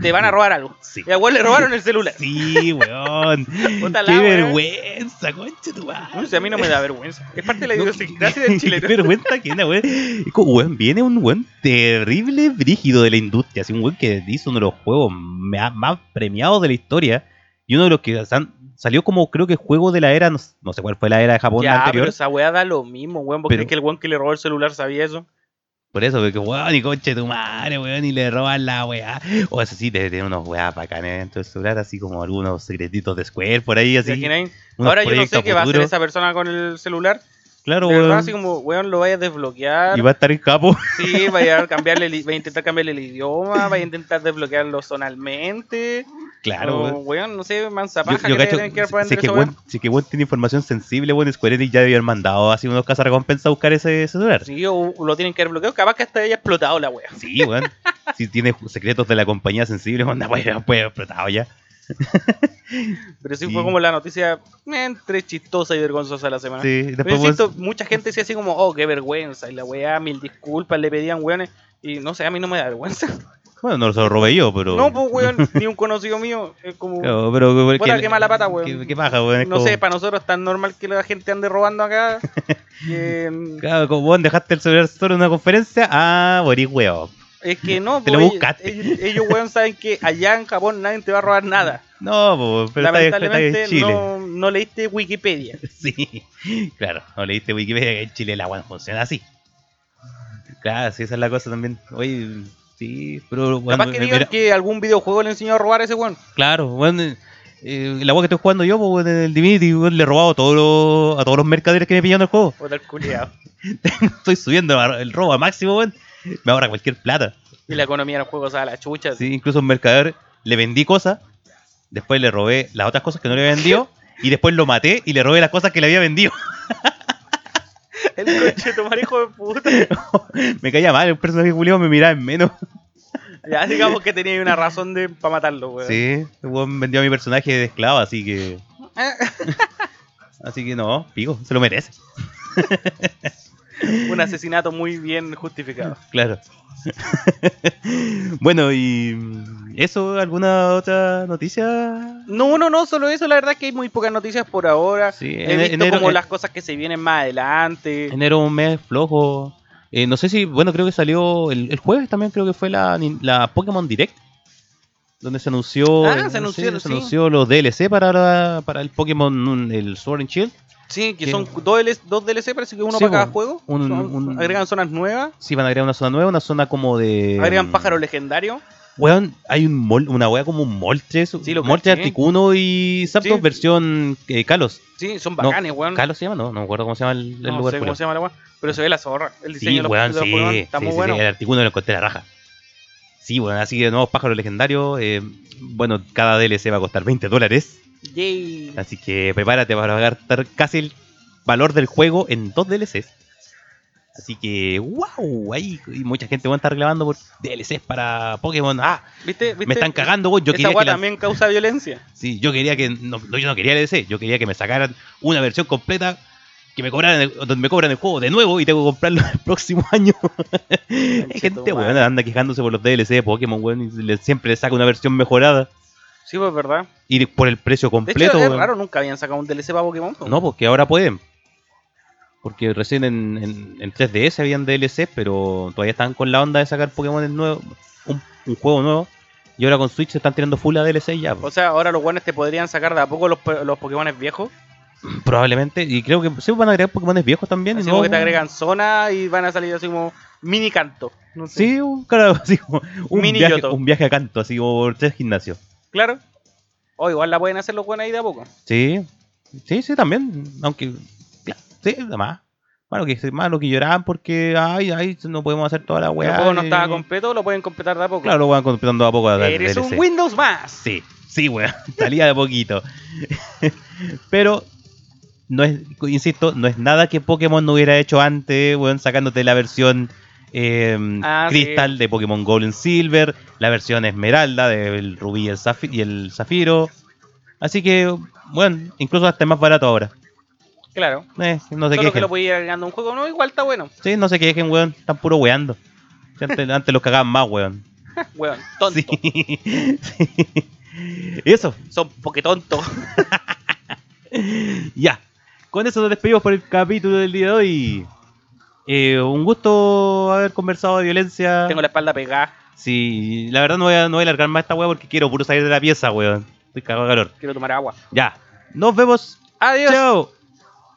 te van a robar algo. Sí. Y a le robaron el celular. Sí, weón. Qué vergüenza, concha tu madre. No sé, a mí no me da vergüenza. Es parte de la No, idiosincrasia del Qué chileno. vergüenza que era, weón. Es weón, viene un weón terrible brígido de la industria. Así un weón que hizo uno de los juegos más premiados de la historia. Y uno de los que salió como, creo que juego de la era, no, no sé cuál fue la era de Japón Ya, pero anterior. esa weá da lo mismo, weón. ¿Vos Pero- crees que el weón que le robó el celular sabía eso? Por eso, porque weón, y conche tu madre, weón, y le roban la weá. O eso sí, debe tener unos weá bacanes dentro del celular, así como algunos secretitos de Square por ahí, ¿Te así. Ahora yo no sé qué va a hacer esa persona con el celular. Claro, De verdad, weón. así como, weón, lo vaya a desbloquear. Y va a estar en capo. Sí, vaya a, cambiarle, vaya a intentar cambiarle el idioma, vaya a intentar desbloquearlo zonalmente. Claro, o, weón. weón, no sé, mansa Yo, yo que cacho, tienen que si, si que weón, si que weón tiene información sensible, weón, Square Enix ya debió haber mandado así unos cazarrecompensas a buscar ese celular. Sí, o lo tienen que haber bloqueado, capaz que hasta haya explotado la wea. Sí, weón. si tiene secretos de la compañía sensible, weón, puede haber explotado ya. Pero sí, Sí. fue como la noticia eh, entre chistosa y vergonzosa de la semana. Sí, Pero después, weón, insisto, mucha gente decía así como, oh, qué vergüenza, y la weá, mil disculpas, le pedían weones, y no sé, a mí no me da vergüenza. bueno, no se lo robé yo, pero. No, pues weón, ni un conocido mío, es como, Claro, pero, pero Puta, qué mala pata, weón. ¿Qué, qué paja, weón? No como- sé, para nosotros es tan normal que la gente ande robando acá, que, mm, Claro, como vos dejaste el celular solo en una conferencia, ah, morí weón. Es que no, Te lo pues, buscaste. ellos, ellos, weón, saben que allá en Japón nadie te va a robar nada. No, po, pero está, está Lamentablemente en Chile. no, no leíste Wikipedia. Sí, claro, no leíste Wikipedia que en Chile la weón funciona así. Claro, sí, esa es la cosa también. Oye, sí, pero bueno, Capaz que mira, digan que algún videojuego le enseñó a robar a ese weón. claro, bueno, eh, la weá que estoy jugando yo, pues, en el Divinity, weón, le he robado todos los- a todos los mercaderes que me pillan en el juego. Puta el culiao. Estoy subiendo el robo a máximo, weón. Me ahorra cualquier plata. Y la economía de los juegos a la chucha. Sí, incluso un mercader le vendí cosas, después le robé las otras cosas que no le había vendido, y después lo maté y le robé las cosas que le había vendido. El coche tomar hijo de puta. me caía mal, el personaje Julio me miraba en menos. Ya digamos que tenía una razón de para matarlo, weón. Sí, el weón vendió a mi personaje de esclavo, así que. Así que no, pico, se lo merece. Un asesinato muy bien justificado. Claro. bueno, y. ¿Eso? ¿Alguna otra noticia? No, no, no, solo eso. La verdad es que hay muy pocas noticias por ahora. Sí, He en- visto enero- como en- las cosas que se vienen más adelante. Enero un mes flojo. Eh, no sé si, bueno, creo que salió el, el jueves también, creo que fue la, la Pokémon Direct. Donde se anunció, Ah, se no sé, anunció, se sí. anunció los DLC para, para el Pokémon, el Sword and Shield. Sí, que son dos, DLC, dos DLC, parece que uno Sí, para cada juego. un- Son- un- Agregan zonas nuevas. Sí, van a agregar una zona nueva, una zona como de. Agregan mm, pájaros legendarios. Weón, hay un mol- una wea como un Moltres, Sí, lo Moltres. Articuno y Zapdos Sí. versión eh, Kalos. Sí, son No, bacanes, weón. ¿Kalos se llama? No, no me acuerdo cómo se llama el, el no lugar. sé cómo se llama la weón. Pero se ve la zorra. El diseño Sí, de los, weón, sí, sí, está sí, muy bueno. el Articuno lo encontré la raja. Sí, bueno, así que nuevos pájaros legendarios. eh, bueno, cada DLC va a costar 20 dólares. Yay. Así que prepárate para gastar casi el valor del juego en dos DLCs. Así que, wow, ahí mucha gente va a estar reclamando por DLCs para Pokémon. Ah, ¿Viste? ¿Viste? me están cagando, weón. Yo Esa quería weá que la- también causa violencia. Sí, yo quería que. No, no, yo no quería DLC, yo quería que me sacaran una versión completa que me cobraran el- donde me cobran el juego de nuevo y tengo que comprarlo el próximo año. Hay gente, weón, anda quejándose por los DLC de Pokémon, weón, y le- siempre le saca una versión mejorada. Sí, pues verdad. Y de- por el precio De completo, hecho, es raro, nunca habían sacado un DLC para Pokémon. po. No, porque ahora pueden. Porque recién en, en, en 3DS habían DLC, pero todavía están con la onda de sacar Pokémon nuevo, un, un juego nuevo. Y ahora con Switch se están tirando full a DLC ya. O sea, ahora los buenos te podrían sacar de a poco los, los Pokémon viejos. Probablemente. Y creo que sí van a agregar Pokémon viejos también. Así y como que te agregan zona y van a salir así como mini canto. No sé. Sí, un, claro, así como un, Mini viaje, Yoto. un viaje a canto, así como por tres gimnasios. Claro. O igual la pueden hacer los buenos ahí de a poco. Sí, sí, sí, también. Aunque, claro, sí, además. Malo que, malo que lloraban porque, ay, ay, no podemos hacer toda la weá. el juego no estaba completo, lo pueden completar de a poco. Claro, lo van completando a poco a Eres DLC. un Windows más. Sí, sí, weón. Salía de poquito. Pero, no es, insisto, no es nada que Pokémon no hubiera hecho antes, weón, sacándote la versión eh, Ah, Crystal de Pokémon Gold and Silver, la versión Esmeralda del Rubí y el, Zafi- y el Zafiro. Así que, bueno, incluso hasta es más barato ahora. Claro. Eh, no se Solo que lo podía ir agregando un juego, no, igual está bueno. Sí, no se quejen, weón. Están puro weando. Antes, antes los cagaban más, weón. Weón, tonto. Sí. sí. Eso. Son poquetontos. Ya. Con eso nos despedimos por el capítulo del día de hoy. Eh, un gusto haber conversado de violencia. Tengo la espalda pegada. Sí, la verdad no voy, a, no voy a alargar más esta weá porque quiero puro salir de la pieza, weón. Estoy cagado de calor. Quiero tomar agua. Ya. Nos vemos. Adiós. Chao.